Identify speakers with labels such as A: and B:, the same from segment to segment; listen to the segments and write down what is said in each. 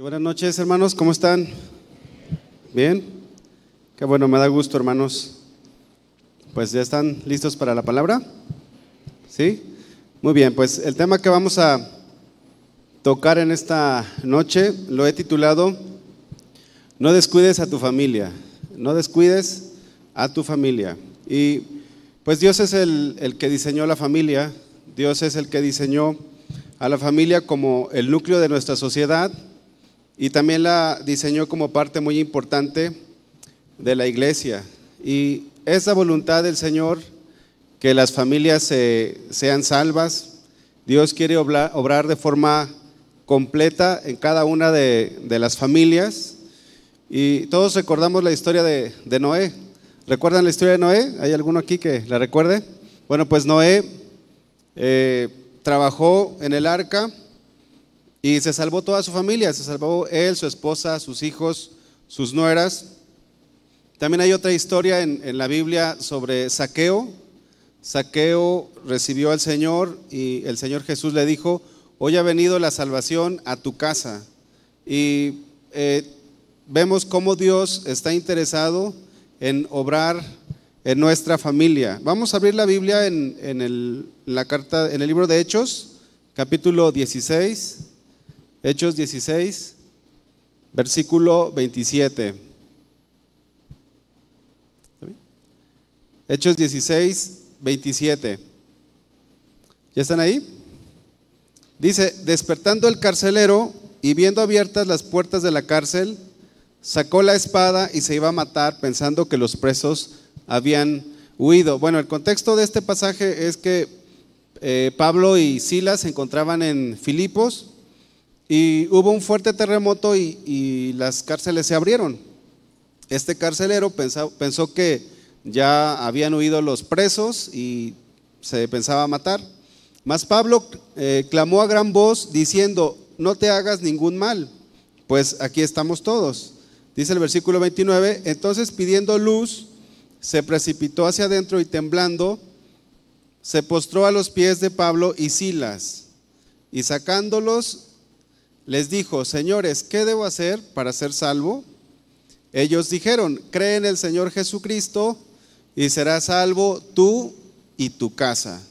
A: buenas noches, hermanos, ¿cómo están? ¿Bien? Qué bueno, me da gusto, hermanos. Pues ya están listos para la palabra. ¿Sí? Muy bien, pues el tema que vamos a tocar en esta noche lo he titulado No descuides a tu familia, no descuides a tu familia. Y pues Dios es el, el que diseñó la familia, Dios es el que diseñó a la familia como el núcleo de nuestra sociedad y también la diseñó como parte muy importante de la iglesia. Y esa voluntad del Señor, que las familias sean salvas, Dios quiere obrar, de forma completa en cada una de, las familias. Y todos recordamos la historia de, Noé. ¿Recuerdan la historia de Noé? ¿Hay alguno aquí que la recuerde? Bueno, pues Noé eh, trabajó en el arca y se salvó toda su familia, se salvó él, su esposa, sus hijos, sus nueras. También hay otra historia en, la Biblia sobre Saqueo. Saqueo recibió al Señor y el Señor Jesús le dijo, hoy ha venido la salvación a tu casa. Y eh, vemos cómo Dios está interesado en obrar en nuestra familia. Vamos a abrir la Biblia en, la carta, en el libro de Hechos, capítulo 16. Hechos 16, versículo 27. Hechos 16, 27. ¿Ya están ahí? Dice, despertando el carcelero y viendo abiertas las puertas de la cárcel, sacó la espada y se iba a matar pensando que los presos habían huido. Bueno, el contexto de este pasaje es que eh, Pablo y Silas se encontraban en Filipos y hubo un fuerte terremoto y, las cárceles se abrieron. Este carcelero pensó, pensó que ya habían huido los presos y se pensaba matar. Mas Pablo eh, clamó a gran voz diciendo, no te hagas ningún mal, pues aquí estamos todos. Dice el versículo 29, entonces pidiendo luz, se precipitó hacia adentro y temblando, se postró a los pies de Pablo y Silas, y sacándolos les dijo, señores, ¿qué debo hacer para ser salvo? Ellos dijeron, cree en el Señor Jesucristo y serás salvo tú y tu casa.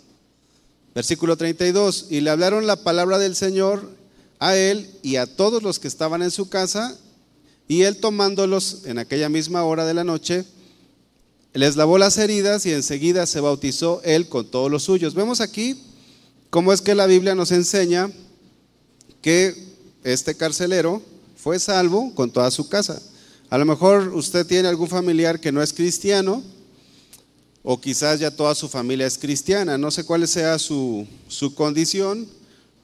A: Versículo 32, y le hablaron la palabra del Señor a él y a todos los que estaban en su casa, y él tomándolos en aquella misma hora de la noche, les lavó las heridas y enseguida se bautizó él con todos los suyos. Vemos aquí cómo es que la Biblia nos enseña que este carcelero fue salvo con toda su casa. A lo mejor usted tiene algún familiar que no es cristiano, o quizás ya toda su familia es cristiana, no sé cuál sea su, condición.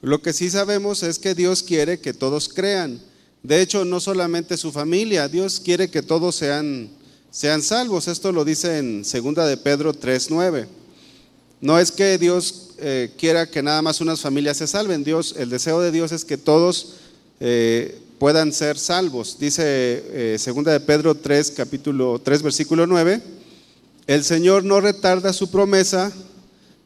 A: Lo que sí sabemos es que Dios quiere que todos crean. De hecho, no solamente su familia, Dios quiere que todos sean, sean salvos. Esto lo dice en 2 de Pedro 3.9. No es que Dios eh, quiera que nada más unas familias se salven. Dios, el deseo de Dios es que todos eh, puedan ser salvos. Dice eh, segunda de Pedro 3, capítulo 3, versículo 9, el Señor no retarda su promesa,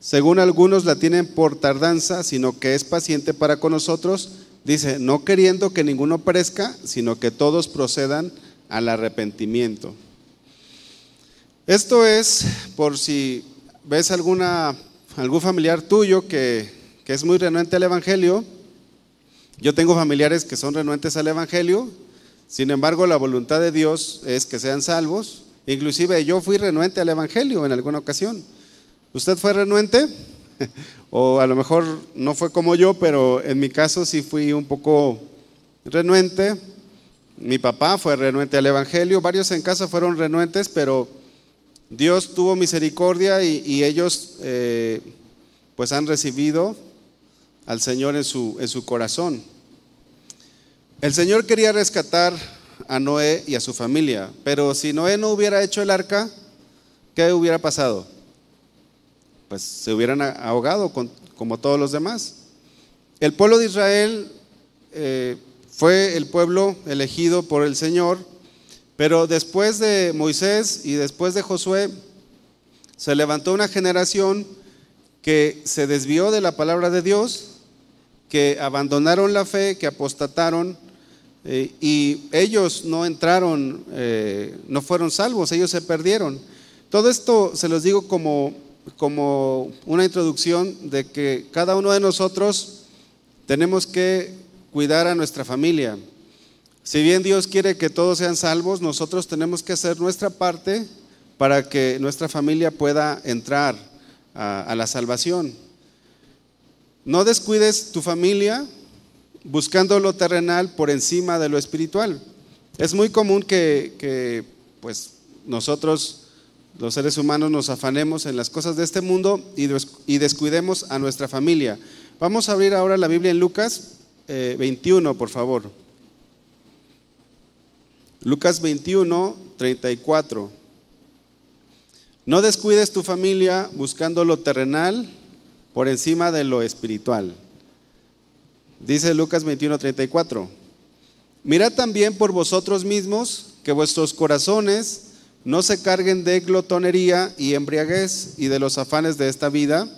A: según algunos la tienen por tardanza, sino que es paciente para con nosotros, dice, no queriendo que ninguno perezca, sino que todos procedan al arrepentimiento. Esto es por si ves alguna, algún familiar tuyo que, que es muy renuente al Evangelio, yo tengo familiares que son renuentes al Evangelio, sin embargo la voluntad de Dios es que sean salvos. Inclusive yo fui renuente al Evangelio en alguna ocasión. ¿Usted fue renuente? o a lo mejor no fue como yo, pero en mi caso sí fui un poco renuente. Mi papá fue renuente al Evangelio, varios en casa fueron renuentes, pero Dios tuvo misericordia y, ellos eh, pues han recibido al Señor en su, en su corazón. El Señor quería rescatar a Noé y a su familia, pero si Noé no hubiera hecho el arca, ¿qué hubiera pasado? Pues se hubieran ahogado como todos los demás. El pueblo de Israel eh, fue el pueblo elegido por el Señor, pero después de Moisés y después de Josué, se levantó una generación que se desvió de la palabra de Dios que abandonaron la fe, que apostataron eh, y ellos no entraron, eh, no fueron salvos, ellos se perdieron. Todo esto se los digo como, como una introducción de que cada uno de nosotros tenemos que cuidar a nuestra familia. Si bien Dios quiere que todos sean salvos, nosotros tenemos que hacer nuestra parte para que nuestra familia pueda entrar a la salvación. No descuides tu familia buscando lo terrenal por encima de lo espiritual. Es muy común que, pues, nosotros, los seres humanos, nos afanemos en las cosas de este mundo y, descuidemos a nuestra familia. Vamos a abrir ahora la Biblia en Lucas 21, eh, por favor. Lucas 21, 34. No descuides tu familia buscando lo terrenal por encima de lo espiritual. Dice Lucas 21:34, mirad también por vosotros mismos que vuestros corazones no se carguen de glotonería y embriaguez y de los afanes de esta vida,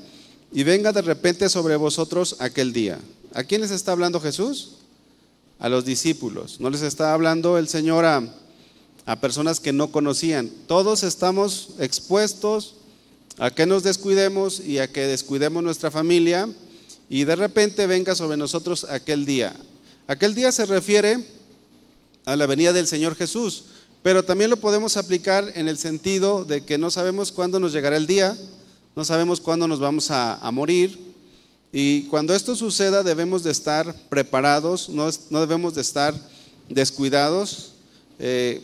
A: y venga de repente sobre vosotros aquel día. ¿A quiénes está hablando Jesús? A los discípulos. No les está hablando el Señor a, a personas que no conocían. Todos estamos expuestos a que nos descuidemos y a que descuidemos nuestra familia y de repente venga sobre nosotros aquel día. Aquel día se refiere a la venida del Señor Jesús, pero también lo podemos aplicar en el sentido de que no sabemos cuándo nos llegará el día, no sabemos cuándo nos vamos a, morir, y cuando esto suceda debemos de estar preparados, no, debemos de estar descuidados. Eh,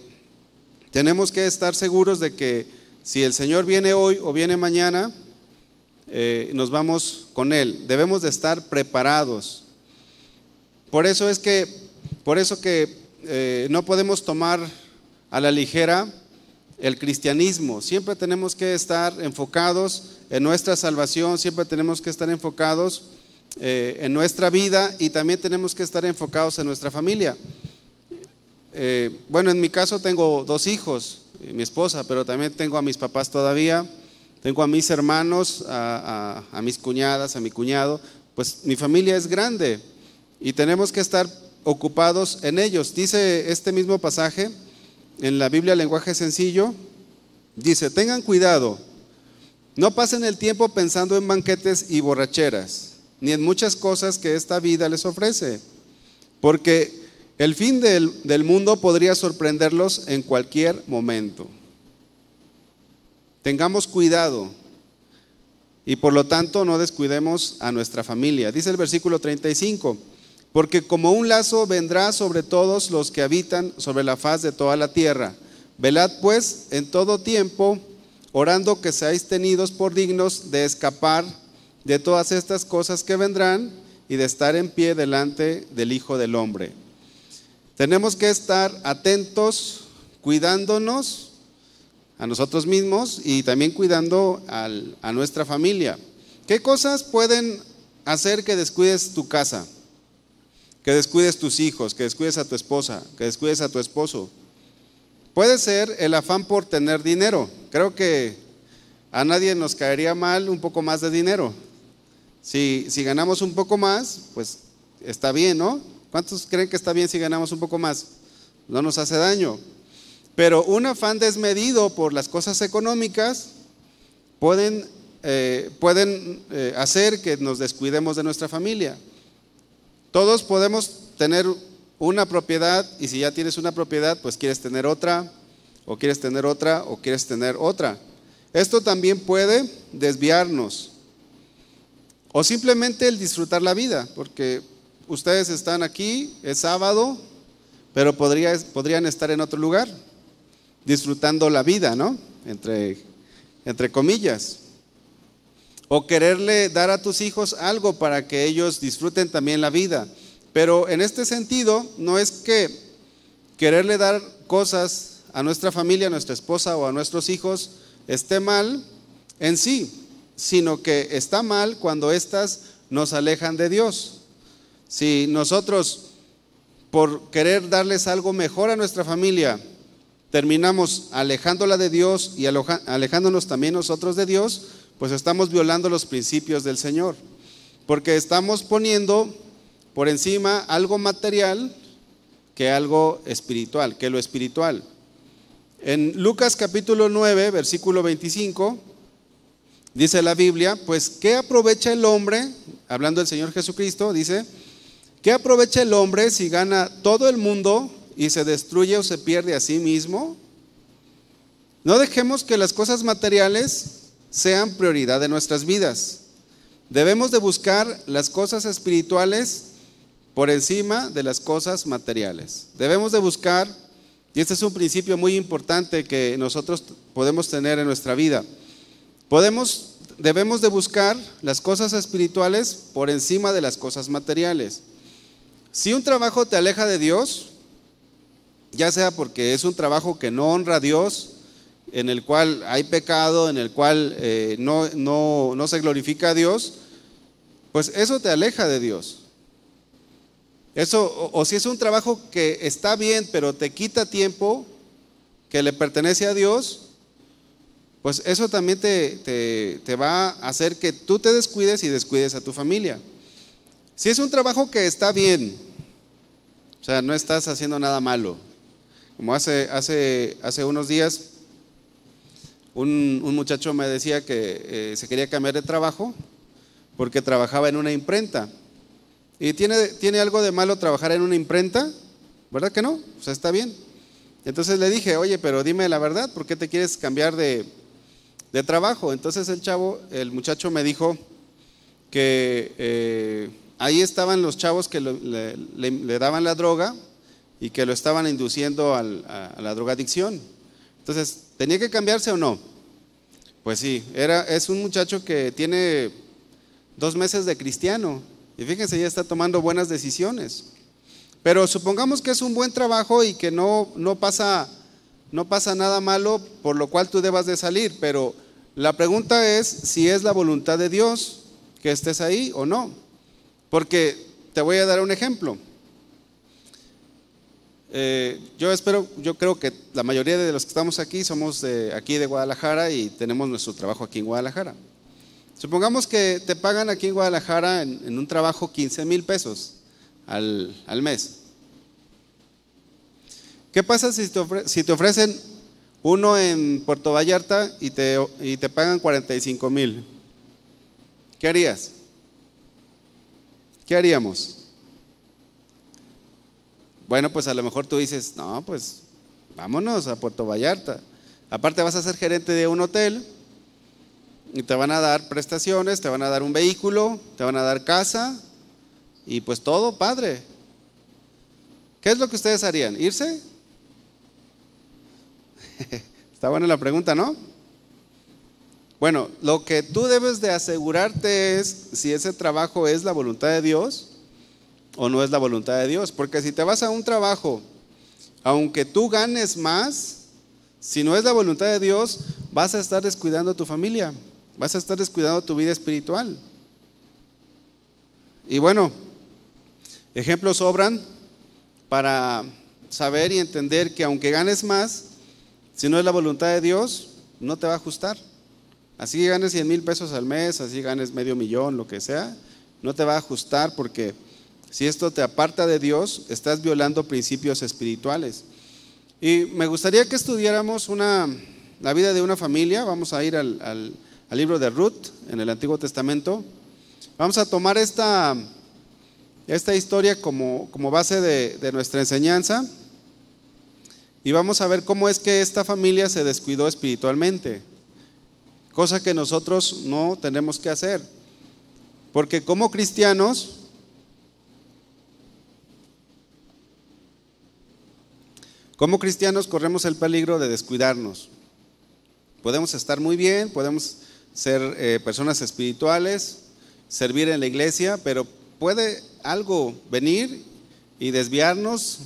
A: tenemos que estar seguros de que si el Señor viene hoy o viene mañana, eh, nos vamos con Él. Debemos de estar preparados. Por eso es que, por eso que eh, no podemos tomar a la ligera el cristianismo. Siempre tenemos que estar enfocados en nuestra salvación, siempre tenemos que estar enfocados eh, en nuestra vida y también tenemos que estar enfocados en nuestra familia. Bueno, en mi caso tengo dos hijos mi esposa, pero también tengo a mis papás todavía, tengo a mis hermanos, a, mis cuñadas, a mi cuñado, pues mi familia es grande y tenemos que estar ocupados en ellos. Dice este mismo pasaje en la Biblia lenguaje sencillo, dice, tengan cuidado, no pasen el tiempo pensando en banquetes y borracheras, ni en muchas cosas que esta vida les ofrece, porque el fin del, mundo podría sorprenderlos en cualquier momento. Tengamos cuidado y por lo tanto no descuidemos a nuestra familia. Dice el versículo 35, porque como un lazo vendrá sobre todos los que habitan sobre la faz de toda la tierra. Velad pues en todo tiempo, orando que seáis tenidos por dignos de escapar de todas estas cosas que vendrán y de estar en pie delante del Hijo del Hombre. Tenemos que estar atentos, cuidándonos a nosotros mismos y también cuidando a nuestra familia. ¿Qué cosas pueden hacer que descuides tu casa? Que descuides tus hijos, que descuides a tu esposa, que descuides a tu esposo. Puede ser el afán por tener dinero. Creo que a nadie nos caería mal un poco más de dinero. Si, si ganamos un poco más, pues está bien, ¿no? ¿Cuántos creen que está bien si ganamos un poco más? No nos hace daño. Pero un afán desmedido por las cosas económicas pueden, eh, pueden eh, hacer que nos descuidemos de nuestra familia. Todos podemos tener una propiedad y si ya tienes una propiedad, pues quieres tener otra, o quieres tener otra, o quieres tener otra. Esto también puede desviarnos. O simplemente el disfrutar la vida, porque ustedes están aquí, es sábado, pero podrían estar en otro lugar, disfrutando la vida, ¿no? Entre, entre comillas. O quererle dar a tus hijos algo para que ellos disfruten también la vida. Pero en este sentido, no es que quererle dar cosas a nuestra familia, a nuestra esposa o a nuestros hijos esté mal en sí, sino que está mal cuando éstas nos alejan de Dios. Si nosotros, por querer darles algo mejor a nuestra familia, terminamos alejándola de Dios y alejándonos también nosotros de Dios, pues estamos violando los principios del Señor. Porque estamos poniendo por encima algo material que algo espiritual, que lo espiritual. En Lucas capítulo 9, versículo 25, dice la Biblia, pues ¿qué aprovecha el hombre? Hablando del Señor Jesucristo, dice, ¿qué aprovecha el hombre si gana todo el mundo y se destruye o se pierde a sí mismo? No dejemos que las cosas materiales sean prioridad de nuestras vidas. Debemos de buscar las cosas espirituales por encima de las cosas materiales. Debemos de buscar, y este es un principio muy importante que nosotros podemos tener en nuestra vida, podemos, debemos de buscar las cosas espirituales por encima de las cosas materiales. Si un trabajo te aleja de Dios, ya sea porque es un trabajo que no honra a Dios, en el cual hay pecado, en el cual eh, no, no, no se glorifica a Dios, pues eso te aleja de Dios. Eso, o, si es un trabajo que está bien, pero te quita tiempo que le pertenece a Dios, pues eso también te, te, va a hacer que tú te descuides y descuides a tu familia. Si es un trabajo que está bien, o sea, no estás haciendo nada malo. Como hace, hace, hace unos días, un, muchacho me decía que eh, se quería cambiar de trabajo porque trabajaba en una imprenta. ¿Y tiene, tiene algo de malo trabajar en una imprenta? ¿Verdad que no? O sea, está bien. Entonces le dije, oye, pero dime la verdad, ¿por qué te quieres cambiar de, trabajo? Entonces el chavo, el muchacho me dijo que eh, ahí estaban los chavos que le, daban la droga y que lo estaban induciendo a, a, la drogadicción. Entonces, ¿tenía que cambiarse o no? Pues sí, era, es un muchacho que tiene dos meses de cristiano y fíjense, ya está tomando buenas decisiones. Pero supongamos que es un buen trabajo y que no, no, pasa, no pasa nada malo por lo cual tú debas de salir. Pero la pregunta es si es la voluntad de Dios que estés ahí o no. Porque te voy a dar un ejemplo. Eh, yo espero, yo creo que la mayoría de los que estamos aquí somos de aquí de Guadalajara y tenemos nuestro trabajo aquí en Guadalajara. Supongamos que te pagan aquí en Guadalajara en, un trabajo 15 mil pesos al, mes. ¿Qué pasa si te, ofrecen uno en Puerto Vallarta y te, y te pagan 45 mil? ¿Qué harías? ¿Qué haríamos? Bueno, pues a lo mejor tú dices, no, pues vámonos a Puerto Vallarta. Aparte vas a ser gerente de un hotel y te van a dar prestaciones, te van a dar un vehículo, te van a dar casa y pues todo, padre. ¿Qué es lo que ustedes harían? ¿Irse? Está buena la pregunta, ¿no? Bueno, lo que tú debes de asegurarte es si ese trabajo es la voluntad de Dios o no es la voluntad de Dios. Porque si te vas a un trabajo, aunque tú ganes más, si no es la voluntad de Dios, vas a estar descuidando a tu familia. Vas a estar descuidando tu vida espiritual. Y bueno, ejemplos sobran para saber y entender que aunque ganes más, si no es la voluntad de Dios, no te va a ajustar. Así ganes 100 mil pesos al mes, así ganes medio millón, lo que sea, no te va a ajustar porque si esto te aparta de Dios, estás violando principios espirituales. Y me gustaría que estudiáramos una, la vida de una familia. Vamos a ir al al libro de Ruth en el Antiguo Testamento. Vamos a tomar esta, esta historia como, como base de, de nuestra enseñanza y vamos a ver cómo es que esta familia se descuidó espiritualmente, cosa que nosotros no tenemos que hacer, porque como cristianos Como cristianos corremos el peligro de descuidarnos. Podemos estar muy bien, podemos ser eh, personas espirituales, servir en la iglesia, pero puede algo venir y desviarnos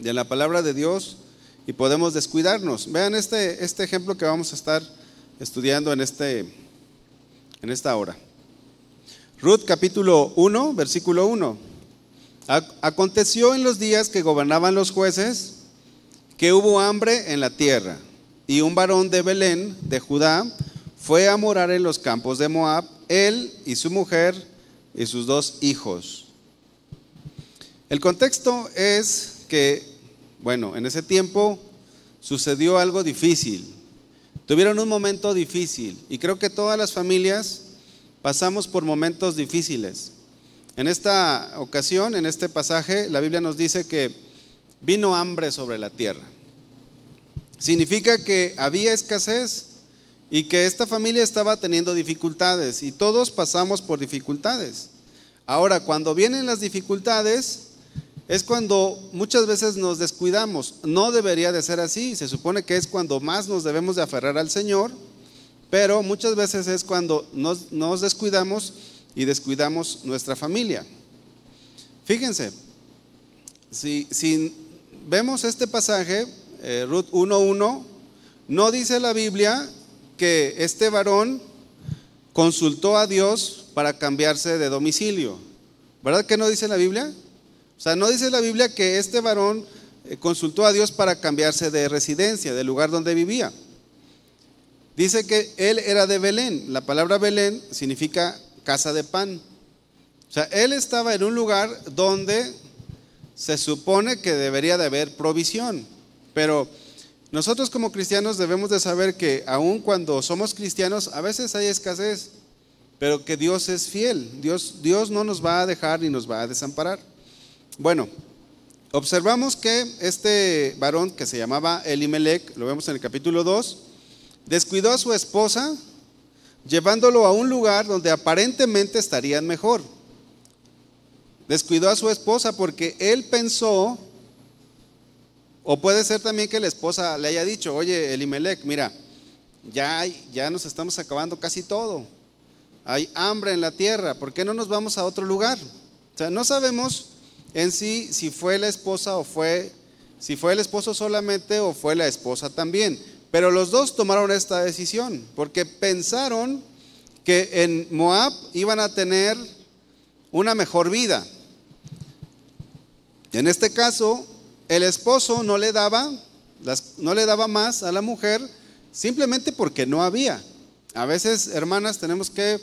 A: de la palabra de Dios y podemos descuidarnos. Vean este, este ejemplo que vamos a estar estudiando en, este, en esta hora. Ruth capítulo 1, versículo 1. Aconteció en los días que gobernaban los jueces que hubo hambre en la tierra y un varón de Belén, de Judá, fue a morar en los campos de Moab, él y su mujer y sus dos hijos. El contexto es que, bueno, en ese tiempo sucedió algo difícil. Tuvieron un momento difícil y creo que todas las familias pasamos por momentos difíciles. En esta ocasión, en este pasaje, la Biblia nos dice que vino hambre sobre la tierra. Significa que había escasez y que esta familia estaba teniendo dificultades y todos pasamos por dificultades. Ahora, cuando vienen las dificultades, es cuando muchas veces nos descuidamos. No debería de ser así. Se supone que es cuando más nos debemos de aferrar al Señor, pero muchas veces es cuando nos, descuidamos y descuidamos nuestra familia. Fíjense, si, vemos este pasaje, eh, Ruth 1.1, no dice la Biblia que este varón consultó a Dios para cambiarse de domicilio. ¿Verdad que no dice la Biblia? O sea, no dice la Biblia que este varón eh, consultó a Dios para cambiarse de residencia, del lugar donde vivía. Dice que él era de Belén. La palabra Belén significa casa de pan. O sea, él estaba en un lugar donde se supone que debería de haber provisión. Pero nosotros como cristianos debemos de saber que aun cuando somos cristianos, a veces hay escasez, pero que Dios es fiel. Dios, Dios no nos va a dejar ni nos va a desamparar. Bueno, observamos que este varón que se llamaba Elimelech, lo vemos en el capítulo 2, descuidó a su esposa llevándolo a un lugar donde aparentemente estarían mejor. Descuidó a su esposa porque él pensó, o puede ser también que la esposa le haya dicho, oye Elimelech, mira, ya, ya nos estamos acabando casi todo. Hay hambre en la tierra, ¿por qué no nos vamos a otro lugar? O sea, no sabemos en sí si fue la esposa o fue, si fue el esposo solamente o fue la esposa también. Pero los dos tomaron esta decisión porque pensaron que en Moab iban a tener una mejor vida. En este caso, el esposo no le daba, no le daba más a la mujer simplemente porque no había. A veces, hermanas, tenemos que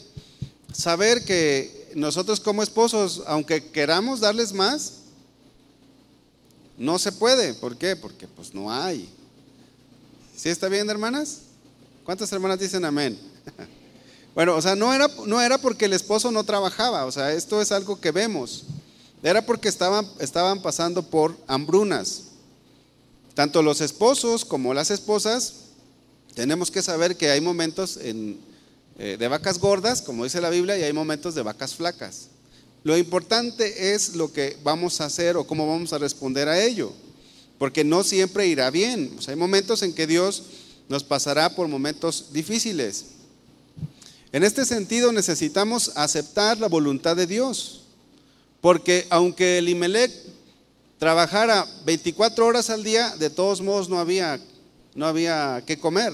A: saber que nosotros como esposos, aunque queramos darles más, no se puede. ¿Por qué? Porque pues no hay. ¿Sí está bien, hermanas? ¿Cuántas hermanas dicen amén? Bueno, o sea, no era, no era porque el esposo no trabajaba, o sea, esto es algo que vemos. Era porque estaban, estaban pasando por hambrunas. Tanto los esposos como las esposas, tenemos que saber que hay momentos en, eh, de vacas gordas, como dice la Biblia, y hay momentos de vacas flacas. Lo importante es lo que vamos a hacer o cómo vamos a responder a ello, porque no siempre irá bien. hay momentos en que Dios nos pasará por momentos difíciles. En este sentido necesitamos aceptar la voluntad de Dios, porque aunque el Imelec trabajara 24 horas al día, de todos modos no había, no había que comer.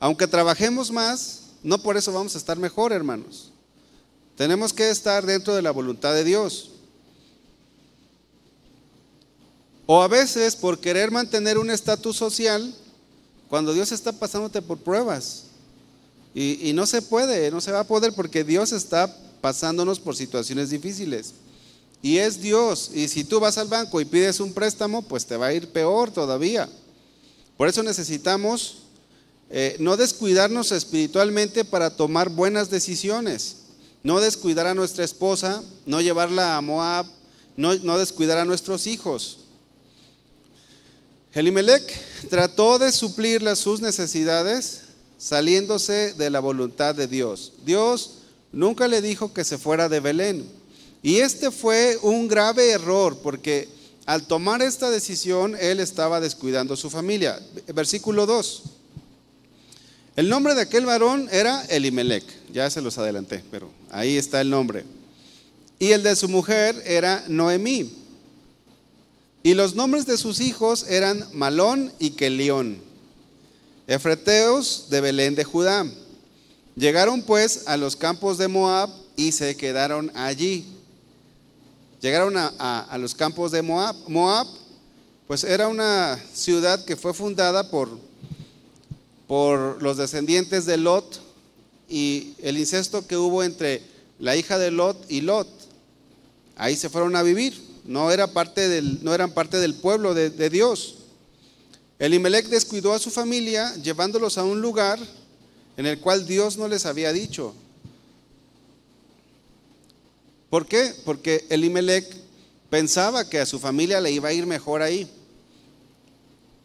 A: Aunque trabajemos más, no por eso vamos a estar mejor, hermanos. Tenemos que estar dentro de la voluntad de Dios. O a veces por querer mantener un estatus social, cuando Dios está pasándote por pruebas. Y, y, no se puede, no se va a poder porque Dios está pasándonos por situaciones difíciles. Y es Dios. Y si tú vas al banco y pides un préstamo, pues te va a ir peor todavía. Por eso necesitamos eh, no descuidarnos espiritualmente para tomar buenas decisiones, no descuidar a nuestra esposa, no llevarla a Moab, no, descuidar a nuestros hijos. Elimelech trató de suplir sus necesidades saliéndose de la voluntad de Dios. Dios nunca le dijo que se fuera de Belén. Y este fue un grave error porque al tomar esta decisión él estaba descuidando a su familia. Versículo 2. El nombre de aquel varón era Elimelech, ya se los adelanté, pero ahí está el nombre. Y el de su mujer era Noemí. Y los nombres de sus hijos eran Malón y Kelión, efreteos de Belén de Judá. Llegaron pues a los campos de Moab y se quedaron allí. Llegaron a, a los campos de Moab. Moab, pues era una ciudad que fue fundada por por los descendientes de Lot y el incesto que hubo entre la hija de Lot y Lot. Ahí se fueron a vivir. no, era parte del, no eran parte del pueblo de, de Dios. Elimelech descuidó a su familia llevándolos a un lugar en el cual Dios no les había dicho. ¿Por qué? Porque Elimelech pensaba que a su familia le iba a ir mejor ahí.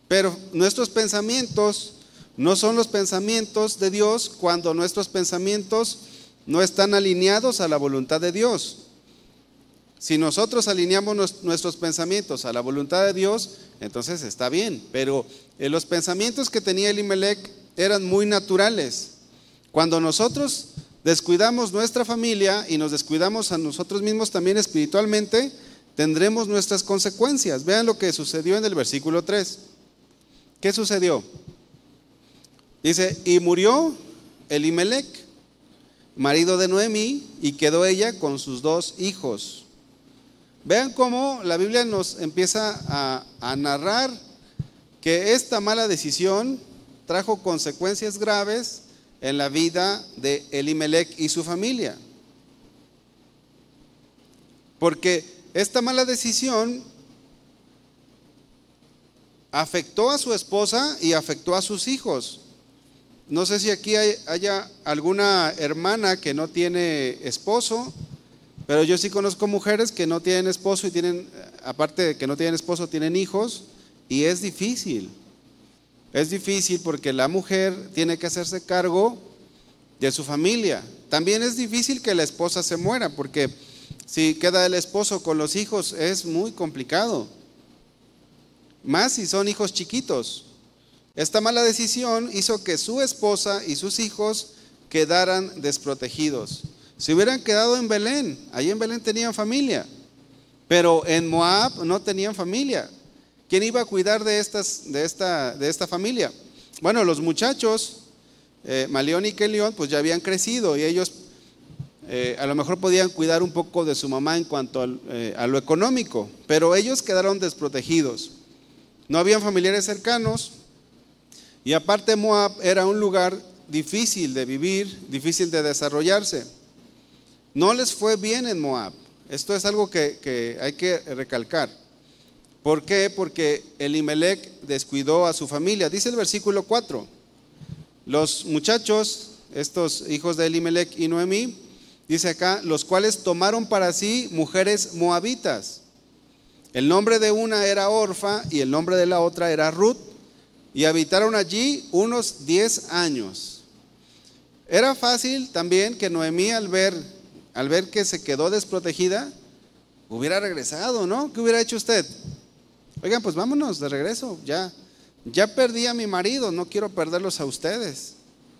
A: Pero nuestros pensamientos no son los pensamientos de Dios cuando nuestros pensamientos no están alineados a la voluntad de Dios. Si nosotros alineamos nuestros pensamientos a la voluntad de Dios, entonces está bien. Pero eh, los pensamientos que tenía Elimelech eran muy naturales. Cuando nosotros descuidamos nuestra familia y nos descuidamos a nosotros mismos también espiritualmente, tendremos nuestras consecuencias. Vean lo que sucedió en el versículo 3. ¿Qué sucedió? Dice, y murió Elimelech, marido de Noemí, y quedó ella con sus dos hijos. Vean cómo la Biblia nos empieza a, a narrar que esta mala decisión trajo consecuencias graves en la vida de Elimelech y su familia. Porque esta mala decisión afectó a su esposa y afectó a sus hijos. No sé si aquí hay, haya alguna hermana que no tiene esposo, pero yo sí conozco mujeres que no tienen esposo y tienen, aparte de que no tienen esposo, tienen hijos y es difícil. Es difícil porque la mujer tiene que hacerse cargo de su familia. También es difícil que la esposa se muera porque si queda el esposo con los hijos es muy complicado. Más si son hijos chiquitos. Esta mala decisión hizo que su esposa y sus hijos quedaran desprotegidos. Si hubieran quedado en Belén, ahí en Belén tenían familia, pero en Moab no tenían familia. ¿Quién iba a cuidar de, estas, de, esta, de esta familia? Bueno, los muchachos, eh, Maleón y Kelión, pues ya habían crecido y ellos eh, a lo mejor podían cuidar un poco de su mamá en cuanto eh, a lo económico, pero ellos quedaron desprotegidos. No habían familiares cercanos y aparte Moab era un lugar difícil de vivir, difícil de desarrollarse. No les fue bien en Moab. Esto es algo que, hay que recalcar. ¿Por qué? Porque Elimelech descuidó a su familia. Dice el versículo 4. Los muchachos, estos hijos de Elimelech y Noemí, dice acá, los cuales tomaron para sí mujeres moabitas. El nombre de una era Orfa y el nombre de la otra era Ruth, y habitaron allí unos 10 años. Era fácil también que Noemí al ver, al ver que se quedó desprotegida, hubiera regresado, ¿no? ¿Qué hubiera hecho usted? Oigan, pues vámonos de regreso, ya. Ya perdí a mi marido, no quiero perderlos a ustedes.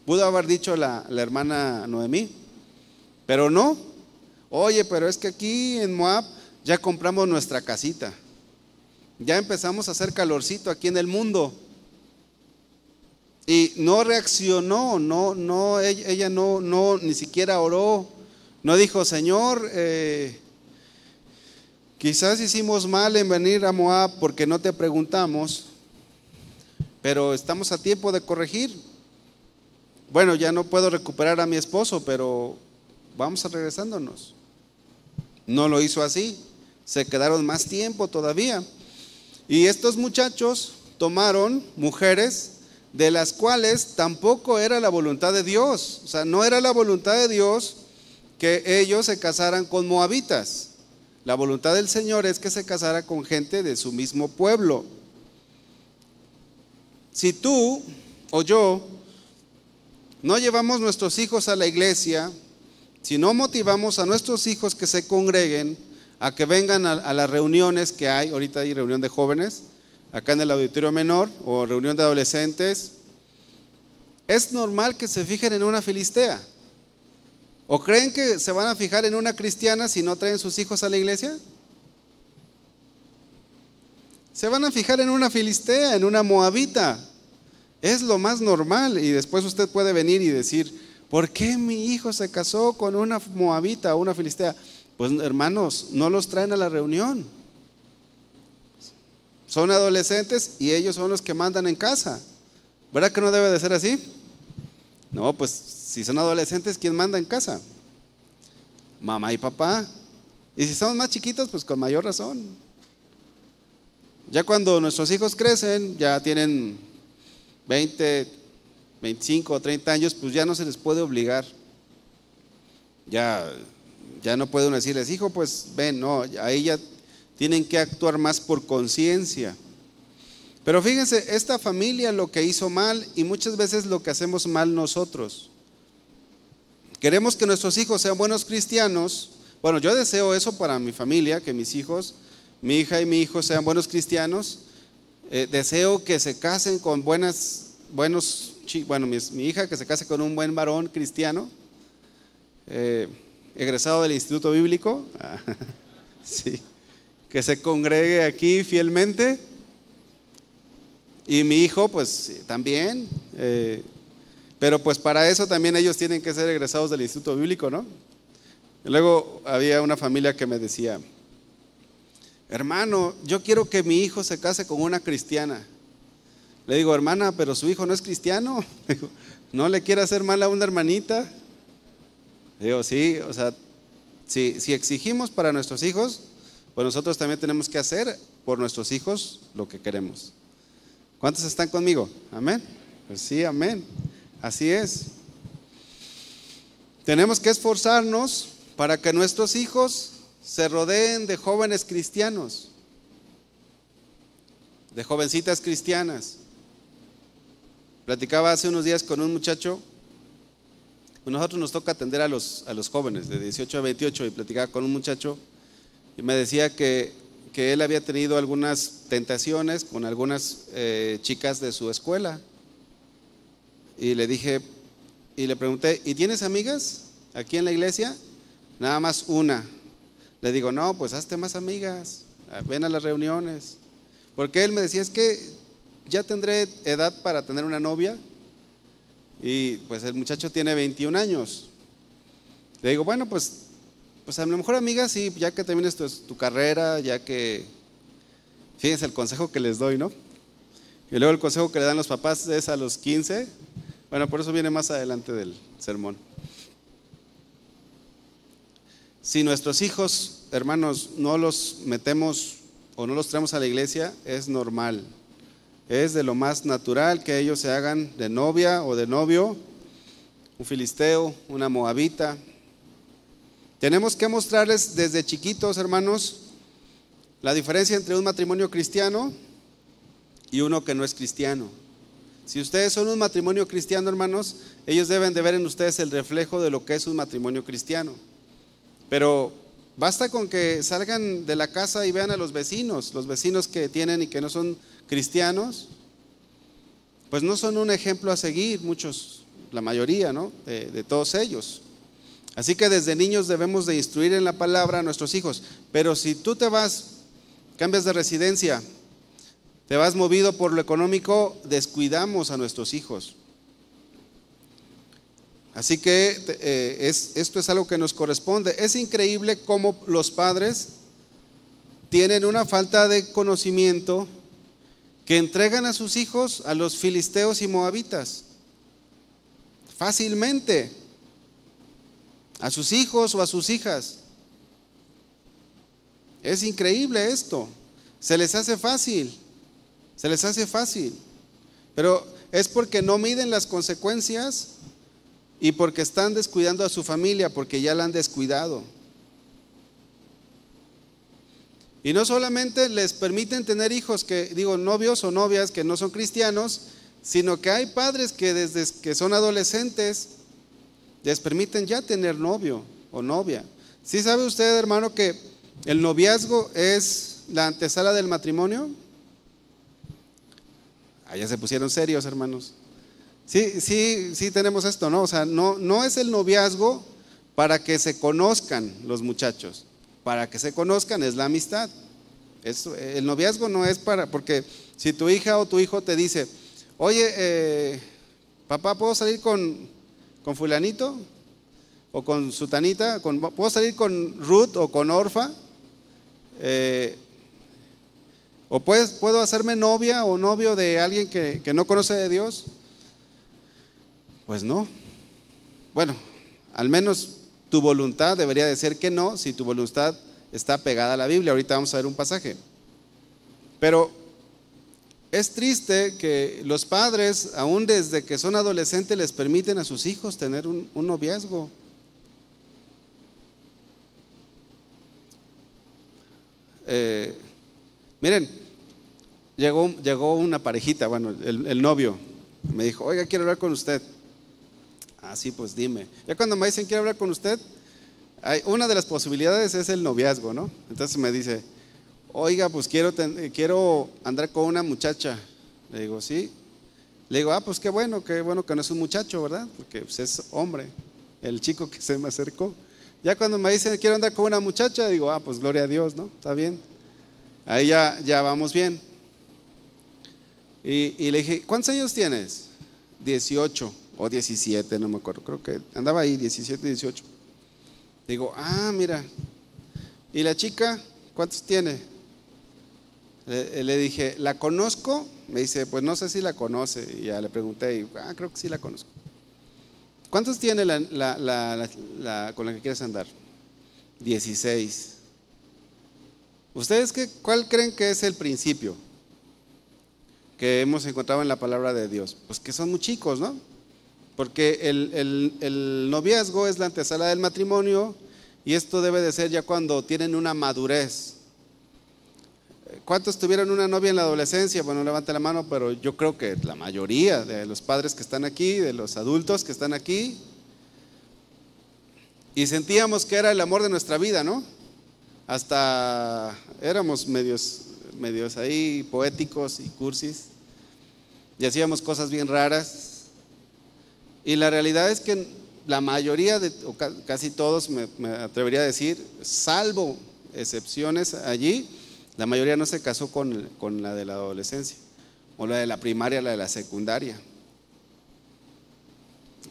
A: Pudo haber dicho la, la hermana Noemí, pero no. Oye, pero es que aquí en Moab ya compramos nuestra casita. Ya empezamos a hacer calorcito aquí en el mundo. Y no reaccionó, no, no, ella, no, no, ni siquiera oró. No dijo, Señor, eh, Quizás hicimos mal en venir a Moab porque no te preguntamos, pero estamos a tiempo de corregir. Bueno, ya no puedo recuperar a mi esposo, pero vamos a regresándonos. No lo hizo así, se quedaron más tiempo todavía. Y estos muchachos tomaron mujeres de las cuales tampoco era la voluntad de Dios. O sea, no era la voluntad de Dios que ellos se casaran con moabitas. La voluntad del Señor es que se casara con gente de su mismo pueblo. Si tú o yo no llevamos nuestros hijos a la iglesia, si no motivamos a nuestros hijos que se congreguen, a que vengan a, las reuniones que hay, ahorita hay reunión de jóvenes, acá en el auditorio menor, o reunión de adolescentes, es normal que se fijen en una filistea. ¿O creen que se van a fijar en una cristiana si no traen sus hijos a la iglesia? Se van a fijar en una filistea, en una moabita. Es lo más normal. Y después usted puede venir y decir, ¿por qué mi hijo se casó con una moabita o una filistea? Pues hermanos, no los traen a la reunión. Son adolescentes y ellos son los que mandan en casa. ¿Verdad que no debe de ser así? No, pues si son adolescentes, ¿quién manda en casa? Mamá y papá. Y si somos más chiquitos, pues con mayor razón. Ya cuando nuestros hijos crecen, ya tienen 20, 25 o 30 años, pues ya no se les puede obligar. Ya, ya no puede uno decirles, hijo, pues ven, no, ahí ya tienen que actuar más por conciencia. Pero fíjense, esta familia lo que hizo mal y muchas veces lo que hacemos mal nosotros. Queremos que nuestros hijos sean buenos cristianos. Bueno, yo deseo eso para mi familia, que mis hijos, mi hija y mi hijo sean buenos cristianos. Eh, deseo que se casen con buenas, buenos, bueno, mi, hija que se case con un buen varón cristiano, eh, egresado del Instituto Bíblico. sí que se congregue aquí fielmente. Y mi hijo, pues también. Eh, pero pues para eso también ellos tienen que ser egresados del Instituto Bíblico, ¿no? luego había una familia que me decía, hermano, yo quiero que mi hijo se case con una cristiana. Le digo, hermana, pero su hijo no es cristiano. ¿No le quiere hacer mal a una hermanita? digo, sí, o sea, si exigimos para nuestros hijos, pues nosotros también tenemos que hacer por nuestros hijos lo que queremos. ¿Cuántos están conmigo? Amén. Pues sí, amén. Así es. Tenemos que esforzarnos para que nuestros hijos se rodeen de jóvenes cristianos, de jovencitas cristianas. Platicaba hace unos días con un muchacho, nosotros nos toca atender a los, a los jóvenes de 18 a 28 y platicaba con un muchacho y me decía que, él había tenido algunas tentaciones con algunas eh, chicas de su escuela. Y le dije, y le pregunté, ¿y tienes amigas aquí en la iglesia? Nada más una. Le digo, no, pues hazte más amigas, ven a las reuniones. Porque él me decía, es que ya tendré edad para tener una novia. Y pues el muchacho tiene 21 años. Le digo, bueno, pues pues a lo mejor amiga, sí, ya que termines tu, carrera, ya que, fíjense el consejo que les doy, ¿no? Y luego el consejo que le dan los papás es a los 15. Bueno, por eso viene más adelante del sermón. Si nuestros hijos, hermanos, no los metemos o no los traemos a la iglesia, es normal. Es de lo más natural que ellos se hagan de novia o de novio, un filisteo, una moabita, tenemos que mostrarles desde chiquitos, hermanos, la diferencia entre un matrimonio cristiano y uno que no es cristiano. Si ustedes son un matrimonio cristiano, hermanos, ellos deben de ver en ustedes el reflejo de lo que es un matrimonio cristiano. Pero basta con que salgan de la casa y vean a los vecinos, los vecinos que tienen y que no son cristianos, pues no son un ejemplo a seguir, muchos, la mayoría, ¿no? De, de todos ellos. Así que desde niños debemos de instruir en la palabra a nuestros hijos. Pero si tú te vas, cambias de residencia, te vas movido por lo económico, descuidamos a nuestros hijos. Así que eh, esto es algo que nos corresponde. Es increíble cómo los padres tienen una falta de conocimiento que entregan a sus hijos a los filisteos y moabitas. Fácilmente a sus hijos o a sus hijas. Es increíble esto. Se les hace fácil. Se les hace fácil. Pero es porque no miden las consecuencias y porque están descuidando a su familia, porque ya la han descuidado. Y no solamente les permiten tener hijos que, digo, novios o novias que no son cristianos, sino que hay padres que desde que son adolescentes les permiten ya tener novio o novia. ¿Sí sabe usted, hermano, que el noviazgo es la antesala del matrimonio? Allá se pusieron serios, hermanos. Sí, sí, sí tenemos esto, ¿no? O sea, no, no es el noviazgo para que se conozcan los muchachos. Para que se conozcan es la amistad. el noviazgo no es para, porque si tu hija o tu hijo te dice, oye, eh, papá, ¿puedo salir con, con fulanito o con sutanita, con, puedo salir con Ruth o con Orfa, eh, o puedo hacerme novia o novio de alguien que, que no conoce de Dios. Pues no. Bueno, al menos tu voluntad debería de ser que no, si tu voluntad está pegada a la Biblia. Ahorita vamos a ver un pasaje. Pero es triste que los padres, aún desde que son adolescentes, les permiten a sus hijos tener un, noviazgo. Eh, miren, llegó, llegó una parejita, bueno, el, novio me dijo, oiga, quiero hablar con usted. Ah, sí, pues dime. Ya cuando me dicen quiero hablar con usted, hay, una de las posibilidades es el noviazgo, ¿no? Entonces me dice, oiga, pues quiero, quiero andar con una muchacha. Le digo, sí. Le digo, ah, pues qué bueno, qué bueno que no es un muchacho, ¿verdad? Porque pues, es hombre, el chico que se me acercó. Ya cuando me dicen, quiero andar con una muchacha, digo, ah, pues gloria a Dios, ¿no? Está bien. Ahí ya, ya vamos bien. Y, y le dije, ¿cuántos años tienes? 18 o 17, no me acuerdo, creo que andaba ahí, 17, 18. Digo, ah, mira. ¿Y la chica cuántos tiene? Le, dije, ¿la conozco? Me dice, pues no sé si la conoce. Y ya le pregunté, y, ah, creo que sí la conozco. ¿Cuántos tiene la, con la que quieres andar? 16. ¿Ustedes qué, cuál creen que es el principio que hemos encontrado en la palabra de Dios? Pues que son muy chicos, ¿no? Porque el, el noviazgo es la antesala del matrimonio y esto debe de ser ya cuando tienen una madurez. ¿Cuántos tuvieron una novia en la adolescencia? Bueno, levante la mano, pero yo creo que la mayoría de los padres que están aquí, de los adultos que están aquí, y sentíamos que era el amor de nuestra vida, ¿no? Hasta éramos medios, medios ahí poéticos y cursis, y hacíamos cosas bien raras. Y la realidad es que la mayoría, de, o casi todos, me atrevería a decir, salvo excepciones allí, la mayoría no se casó con, la de la adolescencia, o la de la primaria, la de la secundaria.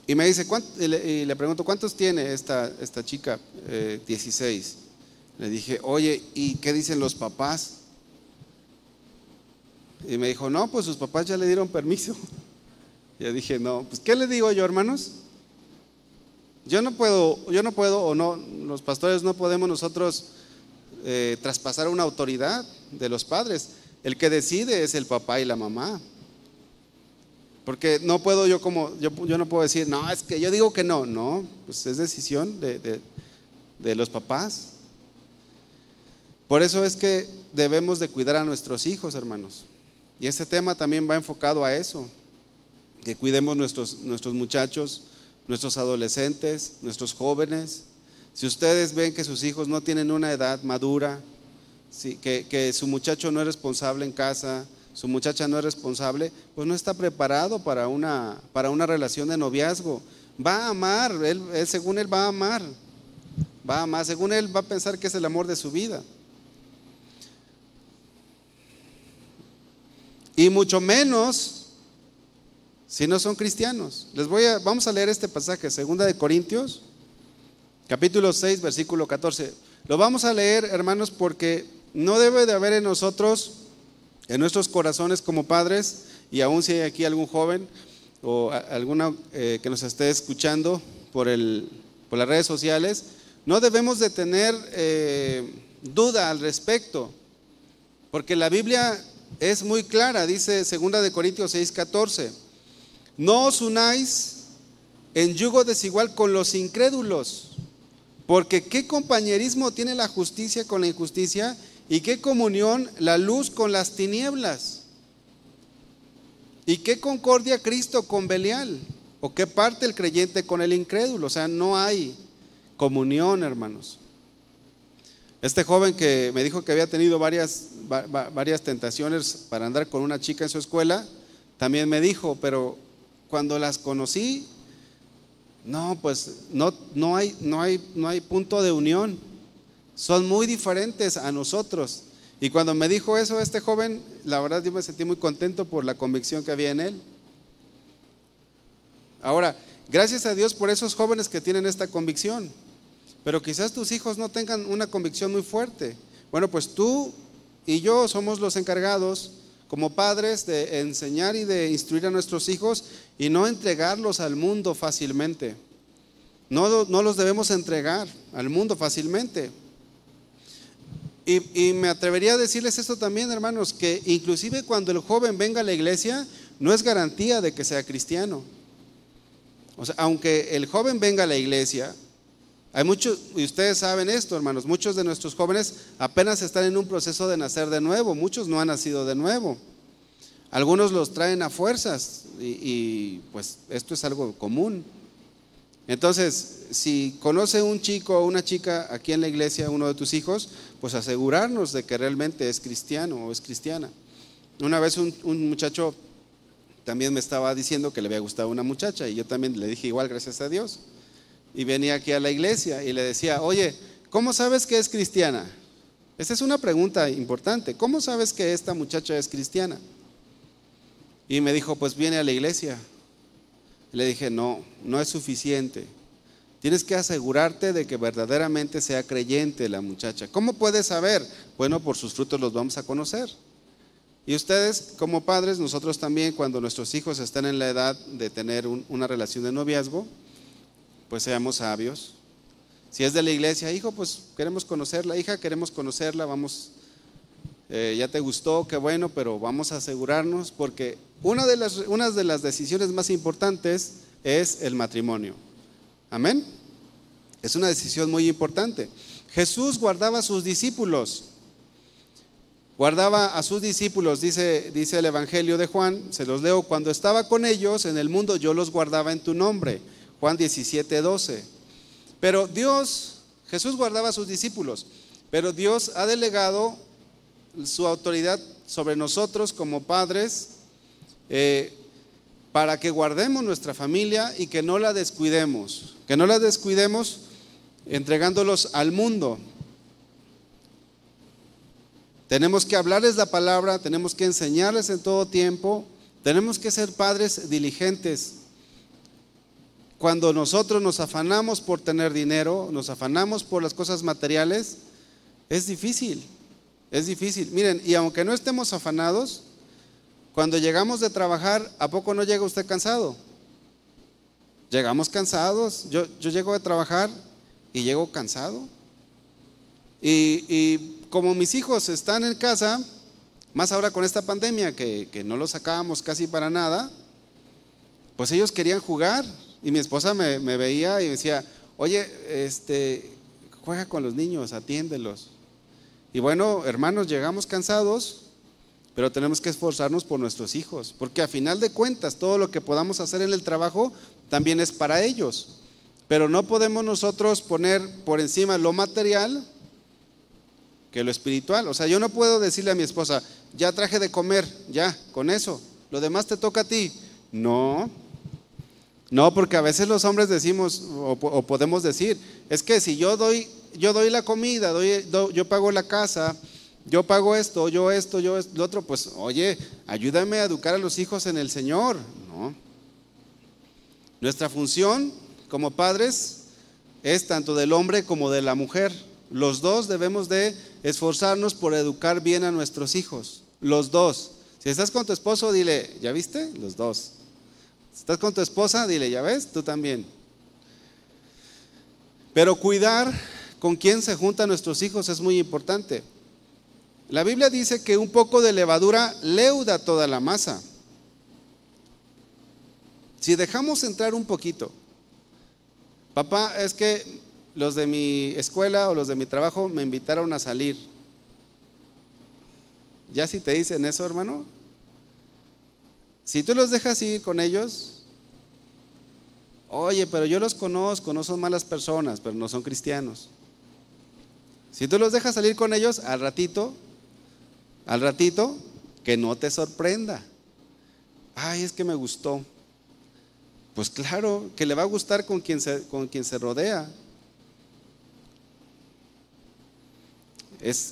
A: Y me dice, y le, pregunto, ¿cuántos tiene esta, esta chica? 16. Eh, le dije, oye, ¿y qué dicen los papás? Y me dijo, no, pues sus papás ya le dieron permiso. Y dije, no, pues ¿qué le digo yo, hermanos? Yo no puedo, yo no puedo, o no, los pastores no podemos nosotros eh, traspasar una autoridad de los padres. El que decide es el papá y la mamá. Porque no puedo yo como, yo, no puedo decir, no, es que yo digo que no, no, pues es decisión de, de los papás. Por eso es que debemos de cuidar a nuestros hijos, hermanos. Y este tema también va enfocado a eso, que cuidemos nuestros, nuestros muchachos, nuestros adolescentes, nuestros jóvenes, si ustedes ven que sus hijos no tienen una edad madura, que, su muchacho no es responsable en casa, su muchacha no es responsable, pues no está preparado para una, para una relación de noviazgo. Va a amar, él, según él va a amar, va a amar, según él va a pensar que es el amor de su vida. Y mucho menos si no son cristianos. Les voy a, vamos a leer este pasaje, segunda de Corintios capítulo 6, versículo 14. Lo vamos a leer, hermanos, porque no debe de haber en nosotros, en nuestros corazones como padres, y aún si hay aquí algún joven o alguna eh, que nos esté escuchando por, el, por las redes sociales, no debemos de tener eh, duda al respecto, porque la Biblia es muy clara, dice 2 de Corintios 6, 14, no os unáis en yugo desigual con los incrédulos. Porque qué compañerismo tiene la justicia con la injusticia y qué comunión la luz con las tinieblas. Y qué concordia Cristo con Belial. O qué parte el creyente con el incrédulo. O sea, no hay comunión, hermanos. Este joven que me dijo que había tenido varias, varias tentaciones para andar con una chica en su escuela, también me dijo, pero cuando las conocí, no, pues no, no, hay, no, hay, no hay punto de unión. Son muy diferentes a nosotros. Y cuando me dijo eso este joven, la verdad yo me sentí muy contento por la convicción que había en él. Ahora, gracias a Dios por esos jóvenes que tienen esta convicción. Pero quizás tus hijos no tengan una convicción muy fuerte. Bueno, pues tú y yo somos los encargados como padres de enseñar y de instruir a nuestros hijos y no entregarlos al mundo fácilmente. No, no los debemos entregar al mundo fácilmente. Y, y, me atrevería a decirles esto también, hermanos, que inclusive cuando el joven venga a la iglesia, no es garantía de que sea cristiano. O sea, aunque el joven venga a la iglesia, hay muchos, y ustedes saben esto, hermanos, muchos de nuestros jóvenes apenas están en un proceso de nacer de nuevo, muchos no han nacido de nuevo. Algunos los traen a fuerzas y, pues esto es algo común. Entonces, si conoce un chico o una chica aquí en la iglesia, uno de tus hijos, pues asegurarnos de que realmente es cristiano o es cristiana. Una vez un, un muchacho también me estaba diciendo que le había gustado una muchacha y yo también le dije igual, gracias a Dios. Y venía aquí a la iglesia y le decía, oye, ¿cómo sabes que es cristiana? Esa es una pregunta importante. ¿Cómo sabes que esta muchacha es cristiana? Y me dijo, pues viene a la iglesia. le dije, no, no es suficiente. Tienes que asegurarte de que verdaderamente sea creyente la muchacha. ¿Cómo puedes saber? Bueno, por sus frutos los vamos a conocer. Y ustedes como padres, nosotros también cuando nuestros hijos están en la edad de tener una relación de noviazgo, pues seamos sabios. Si es de la iglesia, hijo, pues queremos conocerla, hija, queremos conocerla, vamos, eh, ya te gustó, qué bueno, pero vamos a asegurarnos porque una de, las, de las decisiones más importantes es el matrimonio. Amén. Es una decisión muy importante. Jesús guardaba a sus discípulos guardaba a sus discípulos, dice, dice el Evangelio de Juan, se los leo, cuando estaba con ellos en el mundo yo los guardaba en tu nombre, Juan 17, 12. Pero Dios, Jesús guardaba a sus discípulos, pero Dios ha delegado su autoridad sobre nosotros como padres eh, para que guardemos nuestra familia y que no la descuidemos, que no la descuidemos entregándolos al mundo, tenemos que hablarles la palabra, tenemos que enseñarles en todo tiempo, tenemos que ser padres diligentes. Cuando nosotros nos afanamos por tener dinero, nos afanamos por las cosas materiales, es difícil, es difícil. Miren, y aunque no estemos afanados, cuando llegamos de trabajar, ¿a poco no llega usted cansado? Llegamos cansados. Yo, yo llego de trabajar y llego cansado. Y, y como mis hijos están en casa, más ahora con esta pandemia que, no los sacábamos casi para nada, pues ellos querían jugar y mi esposa me, veía y decía, oye, este, juega con los niños, atiéndelos. Y bueno, hermanos, llegamos cansados, pero tenemos que esforzarnos por nuestros hijos, porque a final de cuentas todo lo que podamos hacer en el trabajo también es para ellos. Pero no podemos nosotros poner por encima lo material que lo espiritual. O sea, yo no puedo decirle a mi esposa, ya traje de comer, ya, con eso, lo demás te toca a ti. No, no, porque a veces los hombres decimos o, podemos decir, es que si yo doy, yo doy la comida, doy, yo pago la casa, yo pago esto, yo esto, yo lo otro, pues oye, ayúdame a educar a los hijos en el Señor. No. Nuestra función como padres es tanto del hombre como de la mujer. Los dos debemos de esforzarnos por educar bien a nuestros hijos. Los dos. Si estás con tu esposo, dile, ¿ya viste? Los dos. Estás con tu esposa, dile, ¿ya ves? Tú también. Pero cuidar con quién se juntan nuestros hijos es muy importante. La Biblia dice que un poco de levadura leuda toda la masa. Si dejamos entrar un poquito, papá, es que los de mi escuela o los de mi trabajo me invitaron a salir. ¿Ya si te dicen eso, hermano? Si tú los dejas ir con ellos, oye, pero yo los conozco, no son malas personas, pero no son cristianos. Si tú los dejas salir con ellos, al ratito, al ratito, que no te sorprenda. Ay, es que me gustó. Pues claro, que le va a gustar con quien se, con quien se rodea.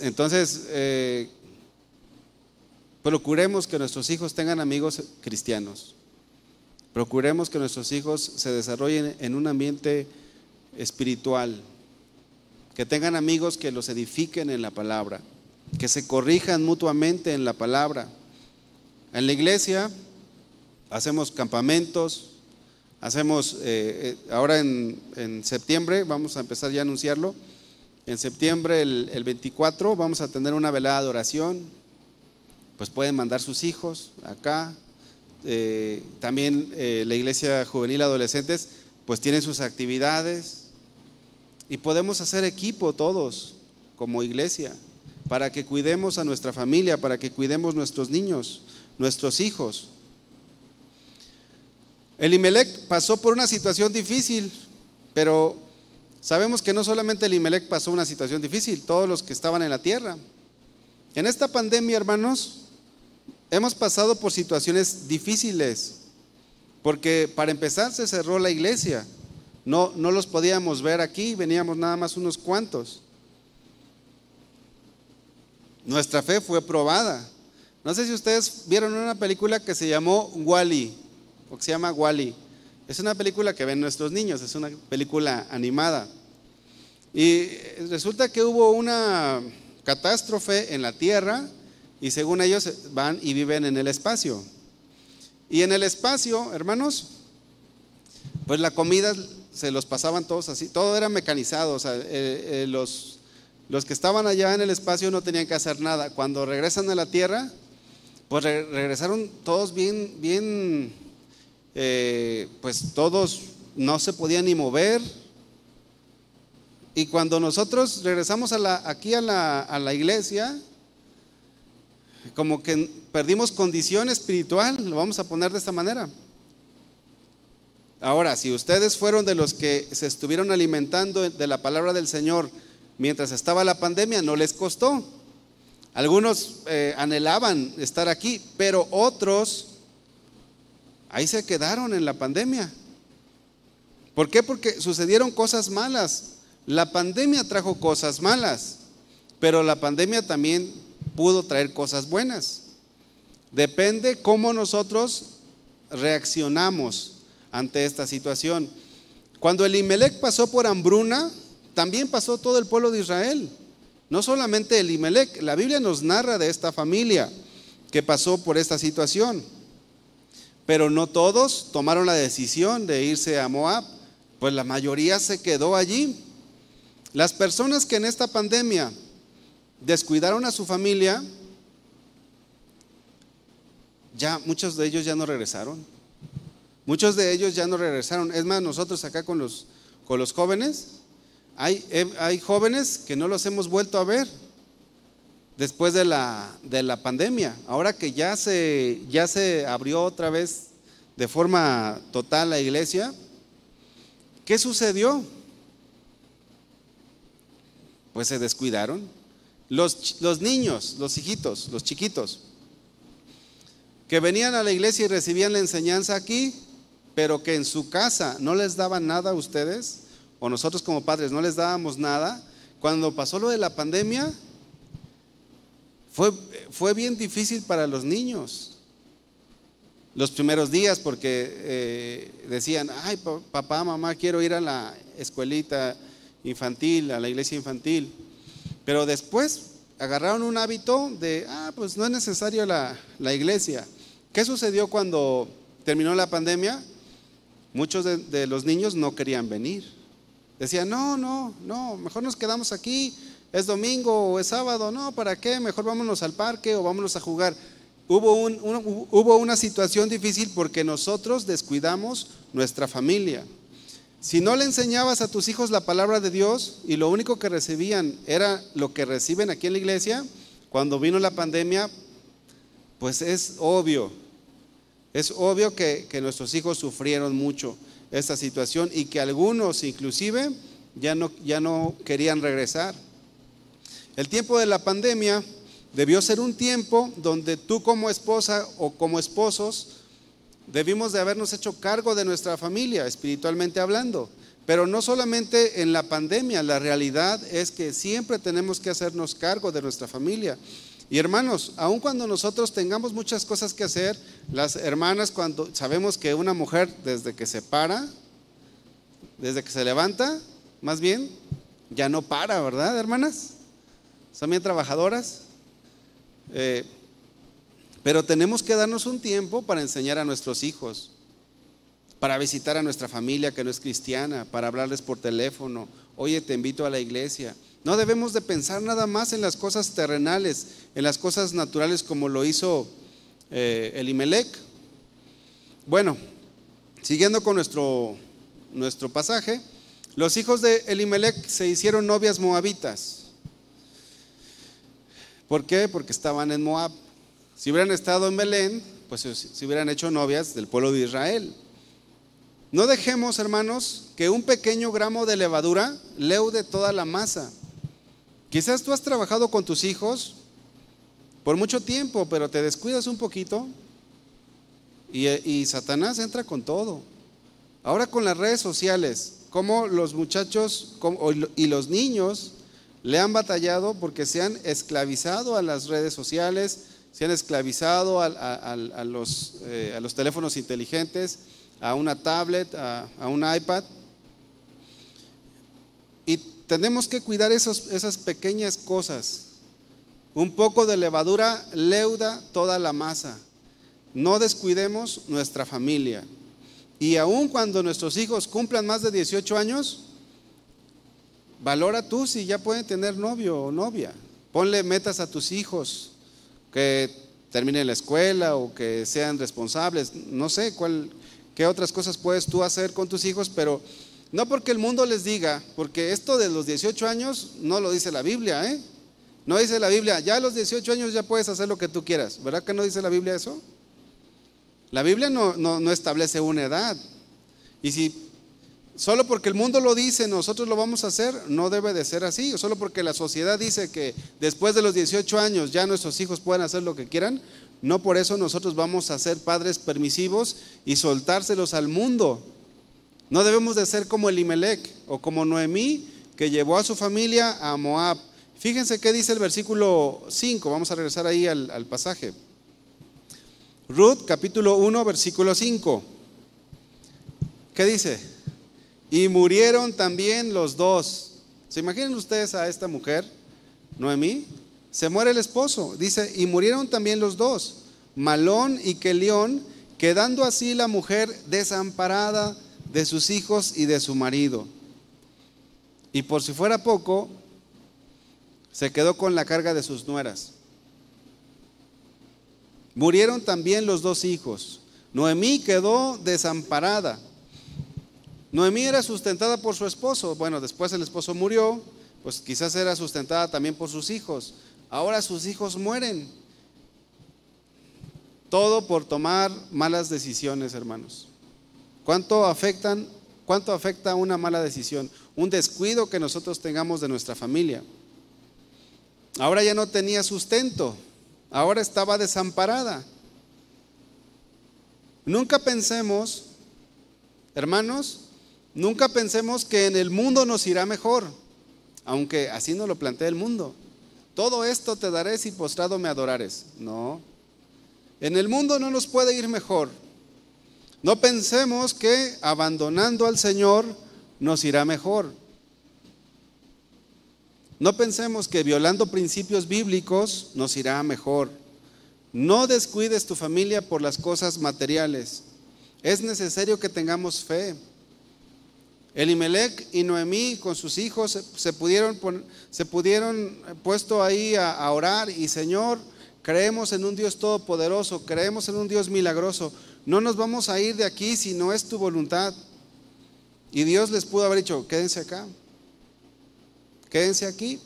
A: entonces, eh, procuremos que nuestros hijos tengan amigos cristianos. Procuremos que nuestros hijos se desarrollen en un ambiente espiritual. Que tengan amigos que los edifiquen en la palabra. Que se corrijan mutuamente en la palabra. En la iglesia hacemos campamentos. Hacemos, eh, eh, ahora en septiembre, vamos a empezar ya a anunciarlo En septiembre, el, 24, vamos a tener una velada de oración. Pues pueden mandar sus hijos acá. Eh, también eh, la iglesia juvenil adolescentes, pues tienen sus actividades. Y podemos hacer equipo todos como iglesia para que cuidemos a nuestra familia, para que cuidemos nuestros niños, nuestros hijos. Elimelech pasó por una situación difícil, pero sabemos que no solamente Elimelech pasó una situación difícil, todos los que estaban en la tierra. En esta pandemia, hermanos, hemos pasado por situaciones difíciles, porque para empezar se cerró la iglesia, no, no los podíamos ver aquí, veníamos nada más unos cuantos. Nuestra fe fue probada. No sé si ustedes vieron una película que se llamó Wally, o que se llama Wally. Es una película que ven nuestros niños, es una película animada. Y resulta que hubo una catástrofe en la Tierra y según ellos van y viven en el espacio. Y en el espacio, hermanos, pues la comida se los pasaban todos así, todo era mecanizado, o sea, eh, eh, los, los que estaban allá en el espacio no tenían que hacer nada. Cuando regresan a la Tierra, pues regresaron todos bien, bien, eh, pues todos no se podían ni mover. Y cuando nosotros regresamos aquí a la, a la iglesia, como que perdimos condición espiritual, lo vamos a poner de esta manera. Ahora, si ustedes fueron de los que se estuvieron alimentando de la palabra del Señor mientras estaba la pandemia, no les costó. Algunos eh, anhelaban estar aquí, pero otros ahí se quedaron en la pandemia. ¿Por qué? Porque sucedieron cosas malas. La pandemia trajo cosas malas, pero la pandemia también pudo traer cosas buenas. Depende cómo nosotros reaccionamos ante esta situación. Cuando Elimelech pasó por hambruna, también pasó todo el pueblo de Israel. No solamente Elimelech, la Biblia nos narra de esta familia que pasó por esta situación. Pero no todos tomaron la decisión de irse a Moab, pues la mayoría se quedó allí. Las personas que en esta pandemia descuidaron a su familia, ya muchos de ellos ya no regresaron. Muchos de ellos ya no regresaron. Es más, nosotros acá con los, con los jóvenes, hay, hay jóvenes que no los hemos vuelto a ver después de la, de la pandemia. Ahora que ya se, ya se abrió otra vez de forma total la iglesia, ¿qué sucedió? Pues se descuidaron los, niños, los hijitos, los chiquitos, que venían a la iglesia y recibían la enseñanza aquí, pero que en su casa no les daban nada a ustedes, o nosotros como padres no les dábamos nada, cuando pasó lo de la pandemia, fue, fue bien difícil para los niños. Los primeros días, porque eh, decían, ay, papá, mamá, quiero ir a la escuelita infantil, a la iglesia infantil. Pero después agarraron un hábito de, ah, pues no es necesario la, iglesia. ¿Qué sucedió cuando terminó la pandemia? Muchos de, los niños no querían venir. Decían, no, no, no, mejor nos quedamos aquí, es domingo o es sábado, no, ¿para qué? Mejor vámonos al parque o vámonos a jugar. Hubo, hubo una situación difícil porque nosotros descuidamos nuestra familia. Si no le enseñabas a tus hijos la palabra de Dios y lo único que recibían era lo que reciben aquí en la iglesia, cuando vino la pandemia, pues es obvio, es obvio que, nuestros hijos sufrieron mucho esta situación y que algunos inclusive ya no, ya no querían regresar. El tiempo de la pandemia debió ser un tiempo donde tú como esposa o como esposos debimos de habernos hecho cargo de nuestra familia, espiritualmente hablando. Pero no solamente en la pandemia, la realidad es que siempre tenemos que hacernos cargo de nuestra familia. Y hermanos, aun cuando nosotros tengamos muchas cosas que hacer, las hermanas cuando sabemos que una mujer desde que se para, desde que se levanta, más bien, ya no para, ¿verdad, hermanas? Son bien trabajadoras. Eh, pero tenemos que darnos un tiempo para enseñar a nuestros hijos, para visitar a nuestra familia que no es cristiana, para hablarles por teléfono. Oye, te invito a la iglesia. No debemos de pensar nada más en las cosas terrenales, en las cosas naturales como lo hizo eh, Elimelech. Bueno, siguiendo con nuestro, nuestro pasaje, los hijos de Elimelech se hicieron novias moabitas. ¿Por qué? Porque estaban en Moab. Si hubieran estado en Belén, pues se hubieran hecho novias del pueblo de Israel. No dejemos, hermanos, que un pequeño gramo de levadura leude toda la masa. Quizás tú has trabajado con tus hijos por mucho tiempo, pero te descuidas un poquito y, Satanás entra con todo. Ahora con las redes sociales, como los muchachos y los niños le han batallado porque se han esclavizado a las redes sociales, se han esclavizado a, los, eh, a los, teléfonos inteligentes, a una tablet, a, un iPad. Y tenemos que cuidar esas pequeñas cosas. Un poco de levadura leuda toda la masa. No descuidemos nuestra familia. Y aun cuando nuestros hijos cumplan más de 18 años, valora tú si ya pueden tener novio o novia. Ponle metas a tus hijos, que terminen la escuela o que sean responsables. No sé cuál, qué otras cosas puedes tú hacer con tus hijos, pero no porque el mundo les diga, porque esto de los 18 años no lo dice la Biblia, ¿eh? No dice la Biblia, ya a los 18 años ya puedes hacer lo que tú quieras. ¿Verdad que no dice la Biblia eso? La Biblia no, no, establece una edad. Y si solo porque el mundo lo dice, nosotros lo vamos a hacer, no debe de ser así. Solo porque la sociedad dice que después de los 18 años ya nuestros hijos pueden hacer lo que quieran, no por eso nosotros vamos a ser padres permisivos y soltárselos al mundo. No debemos de ser como Elimelech o como Noemí, que llevó a su familia a Moab. Fíjense qué dice el versículo 5, vamos a regresar ahí al, al pasaje. Ruth capítulo 1, versículo 5. ¿Qué dice? Y murieron también los dos. ¿Se imaginan ustedes a esta mujer, Noemí? Se muere el esposo. Dice, y murieron también los dos, Malón y Kelión, quedando así la mujer desamparada de sus hijos y de su marido. Y por si fuera poco, se quedó con la carga de sus nueras. Murieron también los dos hijos. Noemí quedó desamparada. Noemí era sustentada por su esposo. Bueno, después el esposo murió, pues quizás era sustentada también por sus hijos. Ahora sus hijos mueren. Todo por tomar malas decisiones, hermanos. ¿Cuánto afectan? ¿Cuánto afecta una mala decisión? Un descuido que nosotros tengamos de nuestra familia. Ahora ya no tenía sustento, ahora estaba desamparada. Nunca pensemos, hermanos, nunca pensemos que en el mundo nos irá mejor, aunque así no lo plantea el mundo. Todo esto te daré si postrado me adorares. No, en el mundo no nos puede ir mejor. No pensemos que abandonando al Señor nos irá mejor. No pensemos que violando principios bíblicos nos irá mejor. No descuides tu familia por las cosas materiales. Es necesario que tengamos fe. Elimelech y Noemí con sus hijos se pudieron, se pudieron puesto ahí a, a orar y Señor, creemos en un Dios todopoderoso, creemos en un Dios milagroso. No nos vamos a ir de aquí si no es tu voluntad. Y Dios les pudo haber dicho, quédense acá. Quédense aquí.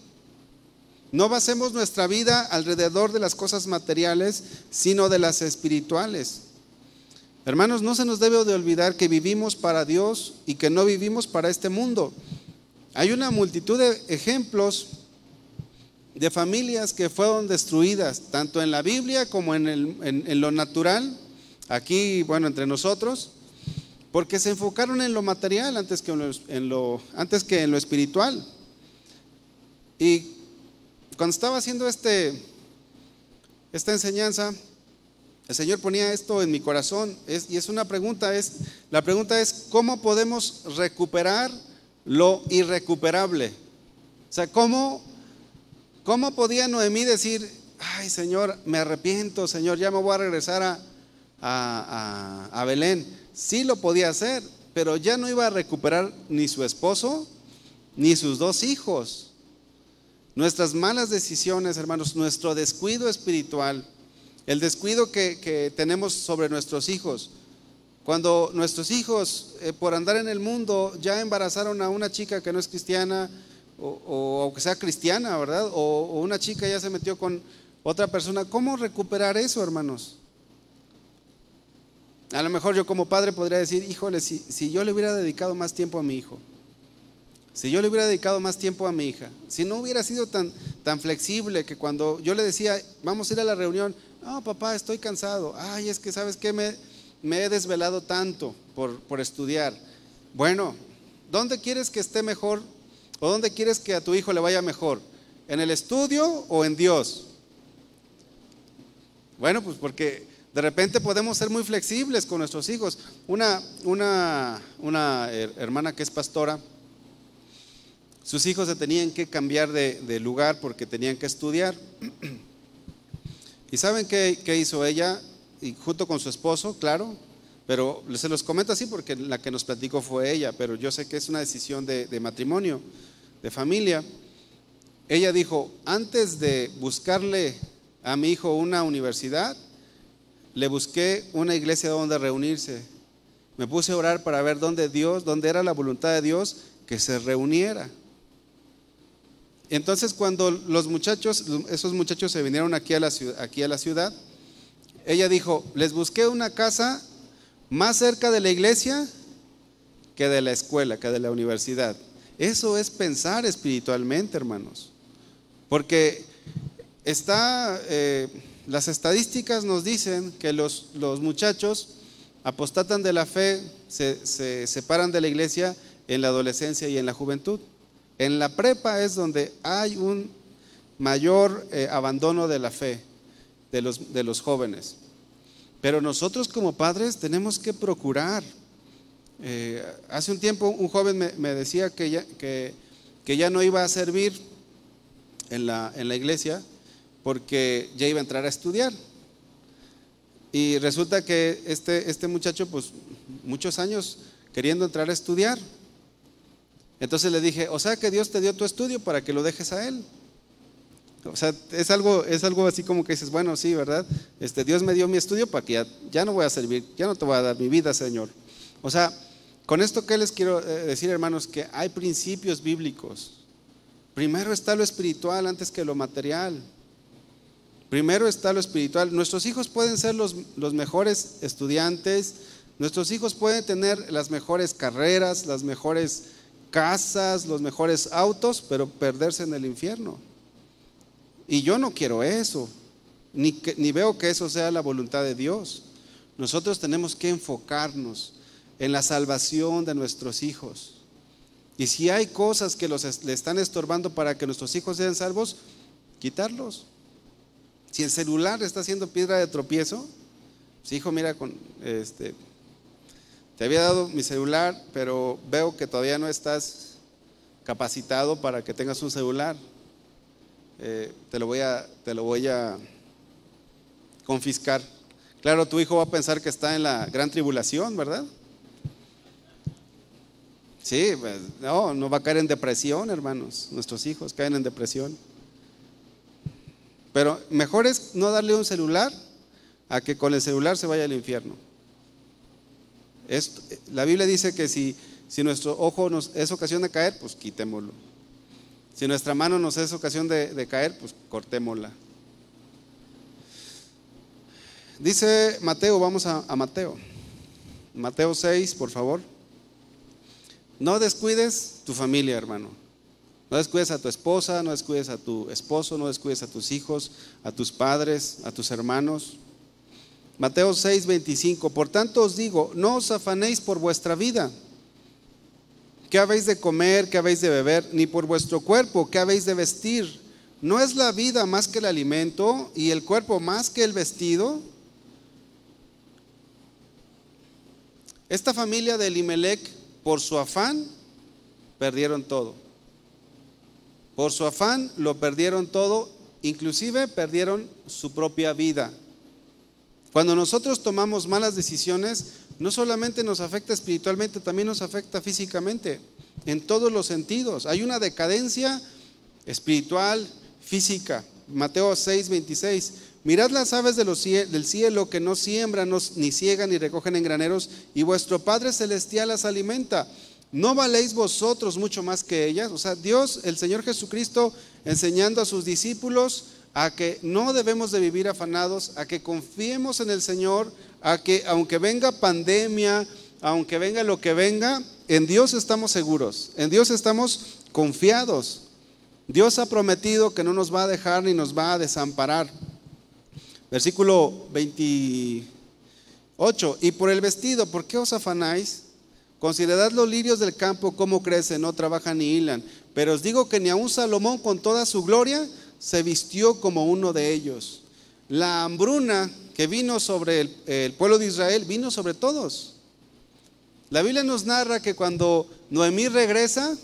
A: No basemos nuestra vida alrededor de las cosas materiales, sino de las espirituales. Hermanos, no se nos debe de olvidar que vivimos para Dios y que no vivimos para este mundo. Hay una multitud de ejemplos de familias que fueron destruidas, tanto en la Biblia como en, lo natural, aquí, bueno, entre nosotros, porque se enfocaron en lo material antes que en lo, antes que en lo espiritual. Y cuando estaba haciendo este, esta enseñanza, el Señor ponía esto en mi corazón y es una pregunta, es, la pregunta es, ¿cómo podemos recuperar lo irrecuperable? O sea, ¿cómo, cómo podía Noemí decir, ay Señor, me arrepiento, Señor, ya me voy a regresar a, a, a Belén? Sí lo podía hacer, pero ya no iba a recuperar ni su esposo ni sus dos hijos. nuestras malas decisiones, hermanos, nuestro descuido espiritual, el descuido que, tenemos sobre nuestros hijos. Cuando nuestros hijos, eh, por andar en el mundo, ya embarazaron a una chica que no es cristiana, o, aunque sea cristiana, ¿verdad? O, o, una chica ya se metió con otra persona. ¿Cómo recuperar eso, hermanos? A lo mejor yo como padre podría decir, híjole, si, si yo le hubiera dedicado más tiempo a mi hijo, si yo le hubiera dedicado más tiempo a mi hija, si no hubiera sido tan, tan flexible que cuando yo le decía, vamos a ir a la reunión, no, papá, estoy cansado, ay, es que sabes que me, me he desvelado tanto por, por estudiar. Bueno, ¿dónde quieres que esté mejor o dónde quieres que a tu hijo le vaya mejor? ¿En el estudio o en Dios? Bueno, pues porque de repente podemos ser muy flexibles con nuestros hijos. Una, una, una hermana que es pastora, sus hijos se tenían que cambiar de, lugar porque tenían que estudiar. ¿Y saben qué, hizo ella? Y junto con su esposo, claro, pero se los comento así porque la que nos platicó fue ella, pero yo sé que es una decisión de, de matrimonio, de familia. Ella dijo, antes de buscarle a mi hijo una universidad, le busqué una iglesia donde reunirse. Me puse a orar para ver dónde Dios, dónde era la voluntad de Dios que se reuniera. Entonces cuando los muchachos, esos muchachos se vinieron aquí a la ciudad, aquí a la ciudad ella dijo, les busqué una casa más cerca de la iglesia que de la escuela, que de la universidad. Eso es pensar espiritualmente, hermanos. Porque está... Eh, las estadísticas nos dicen que los, los muchachos apostatan de la fe, se, separan de la iglesia en la adolescencia y en la juventud. En la prepa es donde hay un mayor eh, abandono de la fe de los, de los, jóvenes. Pero nosotros como padres tenemos que procurar. Eh, hace un tiempo un joven me, decía que ya, que, que ya, no iba a servir en la, en la iglesia porque ya iba a entrar a estudiar. Y resulta que este, este muchacho, pues muchos años queriendo entrar a estudiar. Entonces le dije, o sea que Dios te dio tu estudio para que lo dejes a Él. O sea, es algo, es algo así como que dices, bueno, sí, ¿verdad? Este, Dios me dio mi estudio para que ya, no voy a servir, ya no te voy a dar mi vida, Señor. O sea, con esto que les quiero eh, decir, hermanos, que hay principios bíblicos. Primero está lo espiritual antes que lo material. Primero está lo espiritual. Nuestros hijos pueden ser los, mejores estudiantes, nuestros hijos pueden tener las mejores carreras, las mejores casas, los mejores autos, pero perderse en el infierno. Y yo no quiero eso, ni, ni veo que eso sea la voluntad de Dios. Nosotros tenemos que enfocarnos en la salvación de nuestros hijos. Y si hay cosas que los, le están estorbando para que nuestros hijos sean salvos, quitarlos. Si el celular está haciendo piedra de tropiezo, pues hijo, mira, con, este, te había dado mi celular, pero veo que todavía no estás capacitado para que tengas un celular. Eh, te, lo voy a, te lo voy a confiscar. Claro, tu hijo va a pensar que está en la gran tribulación, ¿verdad? Sí, pues, no, no va a caer en depresión, hermanos. Nuestros hijos caen en depresión. Pero mejor es no darle un celular a que con el celular se vaya al infierno. La Biblia dice que si, si nuestro ojo nos es ocasión de caer, pues quitémoslo. Si nuestra mano nos es ocasión de, caer, pues cortémosla. Dice Mateo, vamos a, a Mateo. Mateo 6, por favor. No descuides tu familia, hermano. No descuides a tu esposa, no descuides a tu esposo, no descuides a tus hijos, a tus padres, a tus hermanos. Mateo 6, 25. Por tanto os digo, no os afanéis por vuestra vida. ¿Qué habéis de comer? ¿Qué habéis de beber? Ni por vuestro cuerpo, ¿qué habéis de vestir? ¿No es la vida más que el alimento y el cuerpo más que el vestido? Esta familia de Elimelech, por su afán, perdieron todo. Por su afán lo perdieron todo, inclusive perdieron su propia vida. Cuando nosotros tomamos malas decisiones, no solamente nos afecta espiritualmente, también nos afecta físicamente, en todos los sentidos. Hay una decadencia espiritual, física. Mateo 6, 26. Mirad las aves del cielo que no siembran, ni ciegan, ni recogen en graneros, y vuestro Padre Celestial las alimenta. ¿No valéis vosotros mucho más que ellas? O sea, Dios, el Señor Jesucristo, enseñando a sus discípulos a que no debemos de vivir afanados, a que confiemos en el Señor, a que aunque venga pandemia, aunque venga lo que venga, en Dios estamos seguros, en Dios estamos confiados. Dios ha prometido que no nos va a dejar ni nos va a desamparar. Versículo 28. Y por el vestido, ¿por qué os afanáis? Considerad los lirios del campo, cómo crecen, no trabajan ni hilan. Pero os digo que ni aun Salomón con toda su gloria se vistió como uno de ellos. La hambruna que vino sobre el, pueblo de Israel vino sobre todos. La Biblia nos narra que cuando Noemí regresa,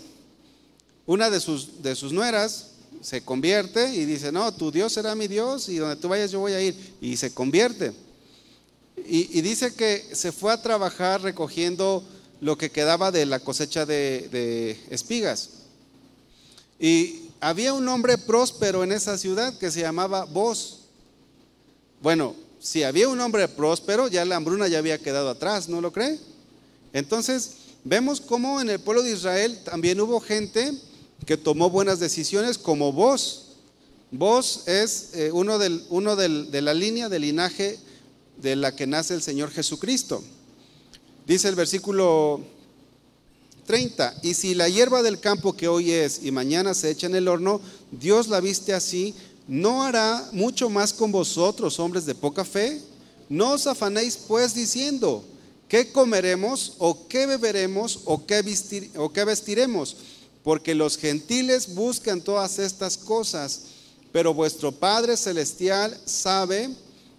A: una de sus, de sus nueras se convierte y dice, no, tu Dios será mi Dios y donde tú vayas yo voy a ir. Y se convierte. Y, dice que se fue a trabajar recogiendo lo que quedaba de la cosecha de, de espigas. Y había un hombre próspero en esa ciudad que se llamaba Boz. Bueno, si había un hombre próspero, ya la hambruna ya había quedado atrás, ¿no lo cree? Entonces, vemos cómo en el pueblo de Israel también hubo gente que tomó buenas decisiones como vos. Vos es eh, uno, uno de la línea del linaje de la que nace el Señor Jesucristo. Dice el versículo 30, y si la hierba del campo que hoy es y mañana se echa en el horno, Dios la viste así, ¿no hará mucho más con vosotros, hombres de poca fe? No os afanéis pues diciendo, ¿qué comeremos o qué beberemos o qué, vestiremos? porque los gentiles buscan todas estas cosas, pero vuestro Padre Celestial sabe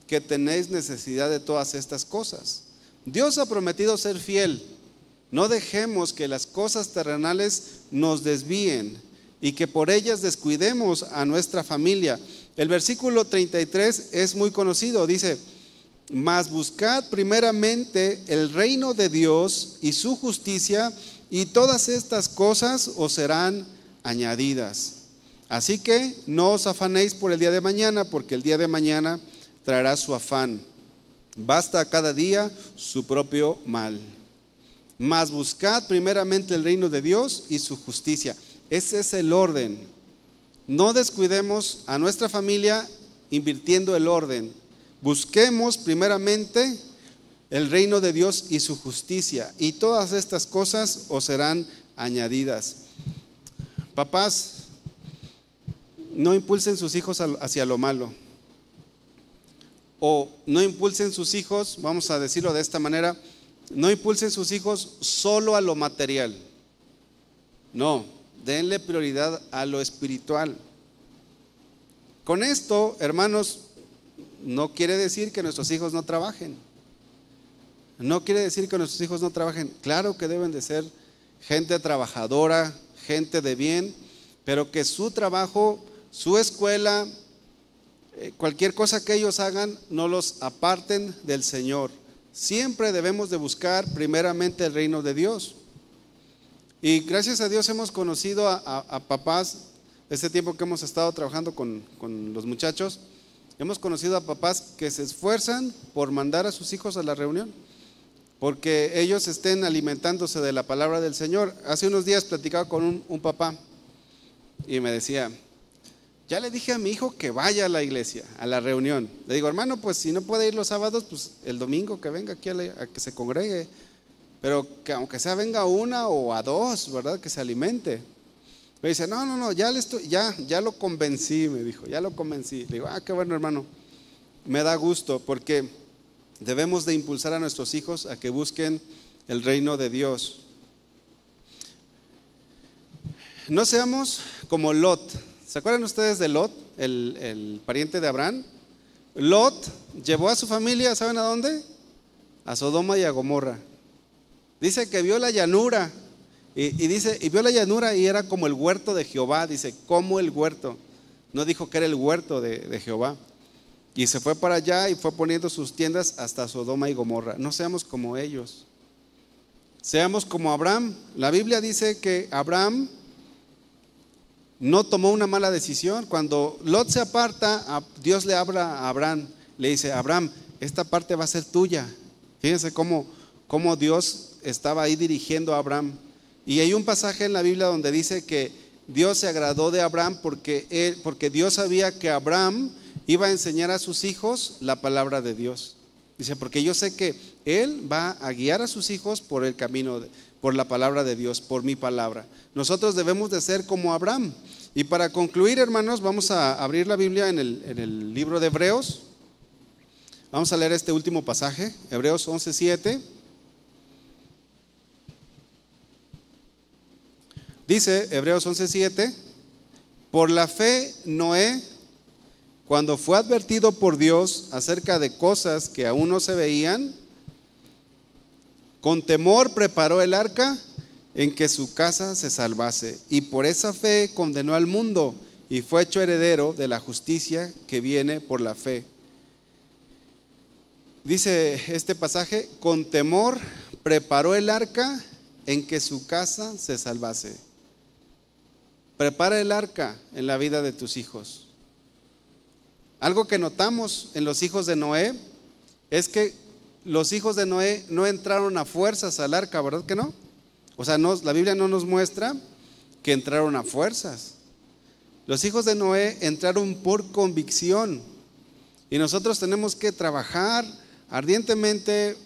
A: que tenéis necesidad de todas estas cosas. Dios ha prometido ser fiel. No dejemos que las cosas terrenales nos desvíen y que por ellas descuidemos a nuestra familia. El versículo 33 es muy conocido. Dice, mas buscad primeramente el reino de Dios y su justicia y todas estas cosas os serán añadidas. Así que no os afanéis por el día de mañana, porque el día de mañana traerá su afán. Basta cada día su propio mal. Mas buscad primeramente el reino de Dios y su justicia. Ese es el orden. No descuidemos a nuestra familia invirtiendo el orden. Busquemos primeramente el reino de Dios y su justicia, y todas estas cosas os serán añadidas. Papás, no impulsen sus hijos hacia lo malo. O no impulsen sus hijos, vamos a decirlo de esta manera, no impulsen sus hijos solo a lo material. No, denle prioridad a lo espiritual. Con esto, hermanos, no quiere decir que nuestros hijos no trabajen. No quiere decir que nuestros hijos no trabajen. Claro que deben de ser gente trabajadora, gente de bien, pero que su trabajo, su escuela, eh, cualquier cosa que ellos hagan, no los aparten del Señor. Siempre debemos de buscar primeramente el reino de Dios. Y gracias a Dios hemos conocido a, papás, este tiempo que hemos estado trabajando con, con los muchachos, hemos conocido a papás que se esfuerzan por mandar a sus hijos a la reunión porque ellos estén alimentándose de la palabra del Señor. Hace unos días platicaba con un, papá y me decía, ya le dije a mi hijo que vaya a la iglesia, a la reunión. Le digo, hermano, pues si no puede ir los sábados, pues el domingo que venga aquí a, que se congregue. Pero que aunque sea venga una o a dos, ¿verdad? Que se alimente. Me dice, no, no, no, ya, le estoy, ya, ya lo convencí, me dijo, ya lo convencí. Le digo, ah, qué bueno, hermano. Me da gusto porque Debemos de impulsar a nuestros hijos a que busquen el reino de Dios. No seamos como Lot. ¿Se acuerdan ustedes de Lot, el, pariente de Abraham? Lot llevó a su familia, ¿saben a dónde? A Sodoma y a Gomorra. Dice que vio la llanura. Y, dice, y vio la llanura y era como el huerto de Jehová. Dice, como el huerto. No dijo que era el huerto de Jehová. Y se fue para allá y fue poniendo sus tiendas hasta Sodoma y Gomorra. No seamos como ellos. Seamos como Abraham. La Biblia dice que Abraham no tomó una mala decisión. Cuando Lot se aparta, Dios le habla a Abraham, le dice, Abraham, esta parte va a ser tuya. Fíjense cómo, cómo Dios estaba ahí dirigiendo a Abraham. Y hay un pasaje en la Biblia donde dice que Dios se agradó de Abraham porque, él, porque Dios sabía que Abraham iba a enseñar a sus hijos la palabra de Dios. Dice, porque yo sé que Él va a guiar a sus hijos por el camino, por la palabra de Dios, por mi palabra. Nosotros debemos de ser como Abraham. Y para concluir, hermanos, vamos a abrir la Biblia en el, en el libro de Hebreos. Vamos a leer este último pasaje, Hebreos 11.7. Dice Hebreos 11.7, por la fe Noé cuando fue advertido por Dios acerca de cosas que aún no se veían, con temor preparó el arca en que su casa se salvase. Y por esa fe condenó al mundo y fue hecho heredero de la justicia que viene por la fe. Dice este pasaje, con temor preparó el arca en que su casa se salvase. Prepara el arca en la vida de tus hijos. Algo que notamos en los hijos de Noé es que los hijos de Noé no entraron a fuerzas al arca, ¿verdad que no? O sea, la Biblia no nos muestra que entraron a fuerzas. Los hijos de Noé entraron por convicción y nosotros tenemos que trabajar ardientemente,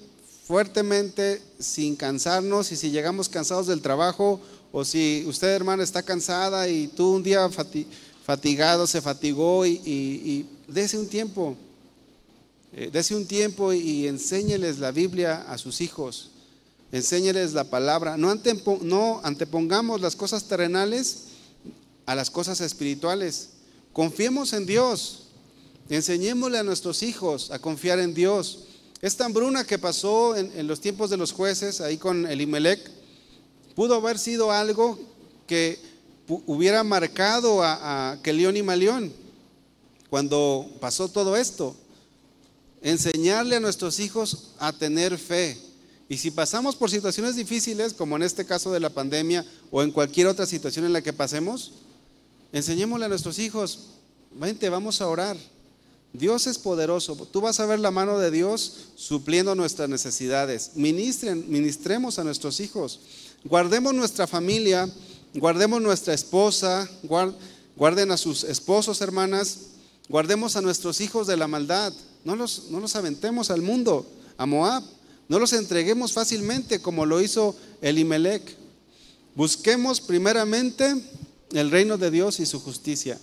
A: fuertemente, sin cansarnos y si llegamos cansados del trabajo o si usted hermana está cansada y tú un día fatigado se fatigó y dese un tiempo, eh, dese un tiempo y enséñeles la Biblia a sus hijos, enséñeles la palabra. No, no antepongamos las cosas terrenales a las cosas espirituales. Confiemos en Dios, enseñémosle a nuestros hijos a confiar en Dios. Esta hambruna que pasó en, los tiempos de los jueces, ahí con Elimelech, pudo haber sido algo que hubiera marcado a, a y Malión cuando pasó todo esto. Enseñarle a nuestros hijos a tener fe. Y si pasamos por situaciones difíciles, como en este caso de la pandemia o en cualquier otra situación en la que pasemos, enseñémosle a nuestros hijos, vente, vamos a orar. Dios es poderoso. Tú vas a ver la mano de Dios supliendo nuestras necesidades. Ministren, ministremos a nuestros hijos. Guardemos nuestra familia, guardemos nuestra esposa, guarden a sus esposos, hermanas, Guardemos a nuestros hijos de la maldad. No los, no los aventemos al mundo, a Moab. No los entreguemos fácilmente como lo hizo Elimelech. Busquemos primeramente el reino de Dios y su justicia.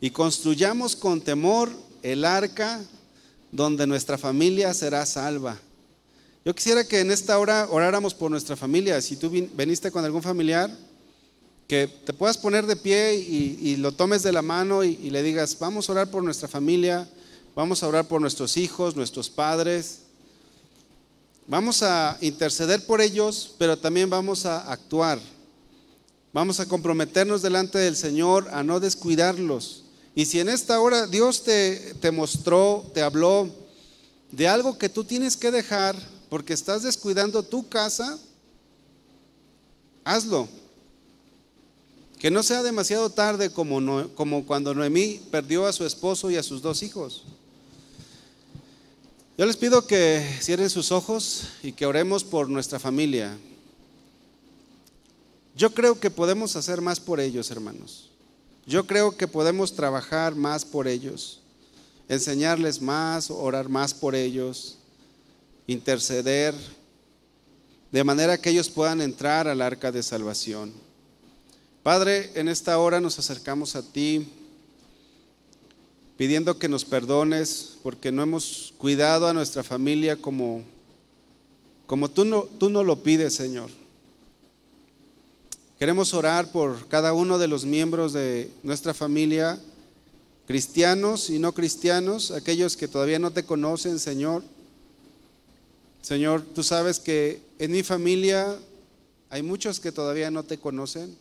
A: Y construyamos con temor el arca donde nuestra familia será salva. Yo quisiera que en esta hora oráramos por nuestra familia. Si tú viniste con algún familiar, que te puedas poner de pie y, lo tomes de la mano y, le digas, vamos a orar por nuestra familia, vamos a orar por nuestros hijos, nuestros padres, vamos a interceder por ellos, pero también vamos a actuar. Vamos a comprometernos delante del Señor a no descuidarlos. Y si en esta hora Dios te, te mostró, te habló de algo que tú tienes que dejar porque estás descuidando tu casa, hazlo que no sea demasiado tarde como, como cuando Noemí perdió a su esposo y a sus dos hijos. Yo les pido que cierren sus ojos y que oremos por nuestra familia. Yo creo que podemos hacer más por ellos, hermanos. Yo creo que podemos trabajar más por ellos, enseñarles más, orar más por ellos, interceder, de manera que ellos puedan entrar al arca de salvación. Padre, en esta hora nos acercamos a ti pidiendo que nos perdones porque no hemos cuidado a nuestra familia como, como tú, no, tú no lo pides, Señor. Queremos orar por cada uno de los miembros de nuestra familia, cristianos y no cristianos, aquellos que todavía no te conocen, Señor. Señor, tú sabes que en mi familia hay muchos que todavía no te conocen.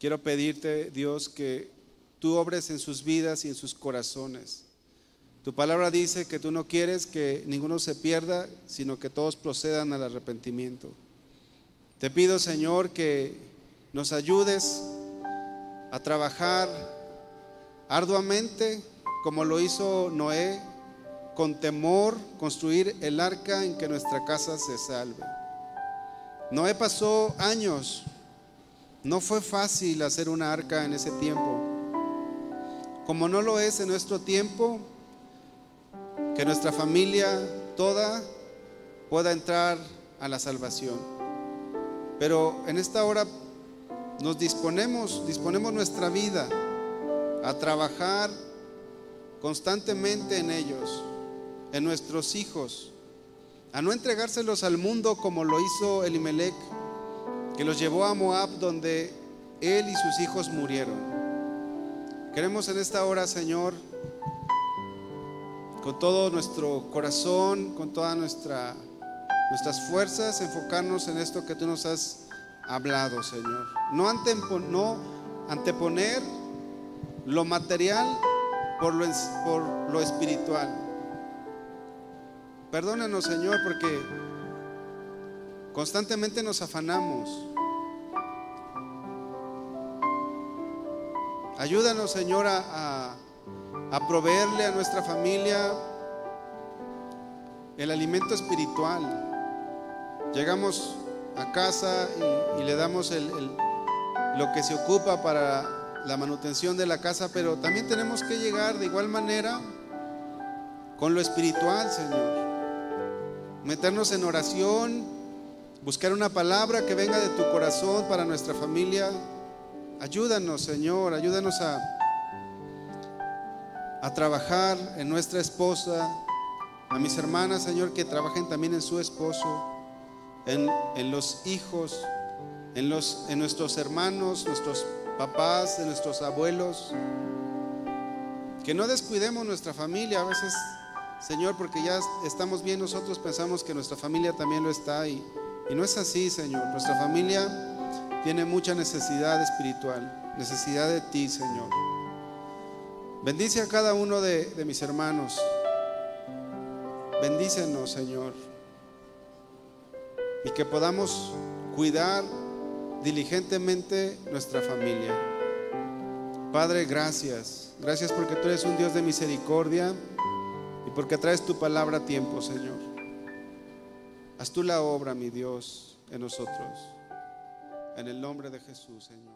A: Quiero pedirte, Dios, que tú obres en sus vidas y en sus corazones. Tu palabra dice que tú no quieres que ninguno se pierda, sino que todos procedan al arrepentimiento. Te pido, Señor, que nos ayudes a trabajar arduamente como lo hizo Noé, con temor, construir el arca en que nuestra casa se salve. Noé pasó años, no fue fácil hacer una arca en ese tiempo, como no lo es en nuestro tiempo, que nuestra familia toda pueda entrar a la salvación. Pero en esta hora nos disponemos, disponemos nuestra vida a trabajar constantemente en ellos, en nuestros hijos, a no entregárselos al mundo como lo hizo Elimelech, que los llevó a Moab donde él y sus hijos murieron. Queremos en esta hora, Señor, con todo nuestro corazón, con todas nuestra, nuestras fuerzas, enfocarnos en esto que tú nos has hablado, Señor. No, anteponer lo material por lo, espiritual. Perdónanos, Señor, porque constantemente nos afanamos. Ayúdanos, Señor, a, proveerle a nuestra familia el alimento espiritual. Llegamos a casa y, le damos lo que se ocupa para la manutención de la casa, pero también tenemos que llegar de igual manera con lo espiritual, Señor. Meternos en oración, buscar una palabra que venga de tu corazón para nuestra familia. Ayúdanos, Señor, ayúdanos a, a trabajar en nuestra esposa, a mis hermanas, Señor, que trabajen también en su esposo, en, en los hijos, en, los, en nuestros hermanos, nuestros papás, de nuestros abuelos. Que no descuidemos nuestra familia. A veces, Señor, porque ya estamos bien nosotros, pensamos que nuestra familia también lo está. Y, y no es así, Señor. Nuestra familia tiene mucha necesidad espiritual, necesidad de ti, Señor. Bendice a cada uno de, mis hermanos. Bendícenos, Señor. Y que podamos cuidar diligentemente nuestra familia. Padre, gracias. Gracias porque tú eres un Dios de misericordia y porque traes tu palabra a tiempo, Señor. Haz tú la obra, mi Dios, en nosotros. En el nombre de Jesús, Señor.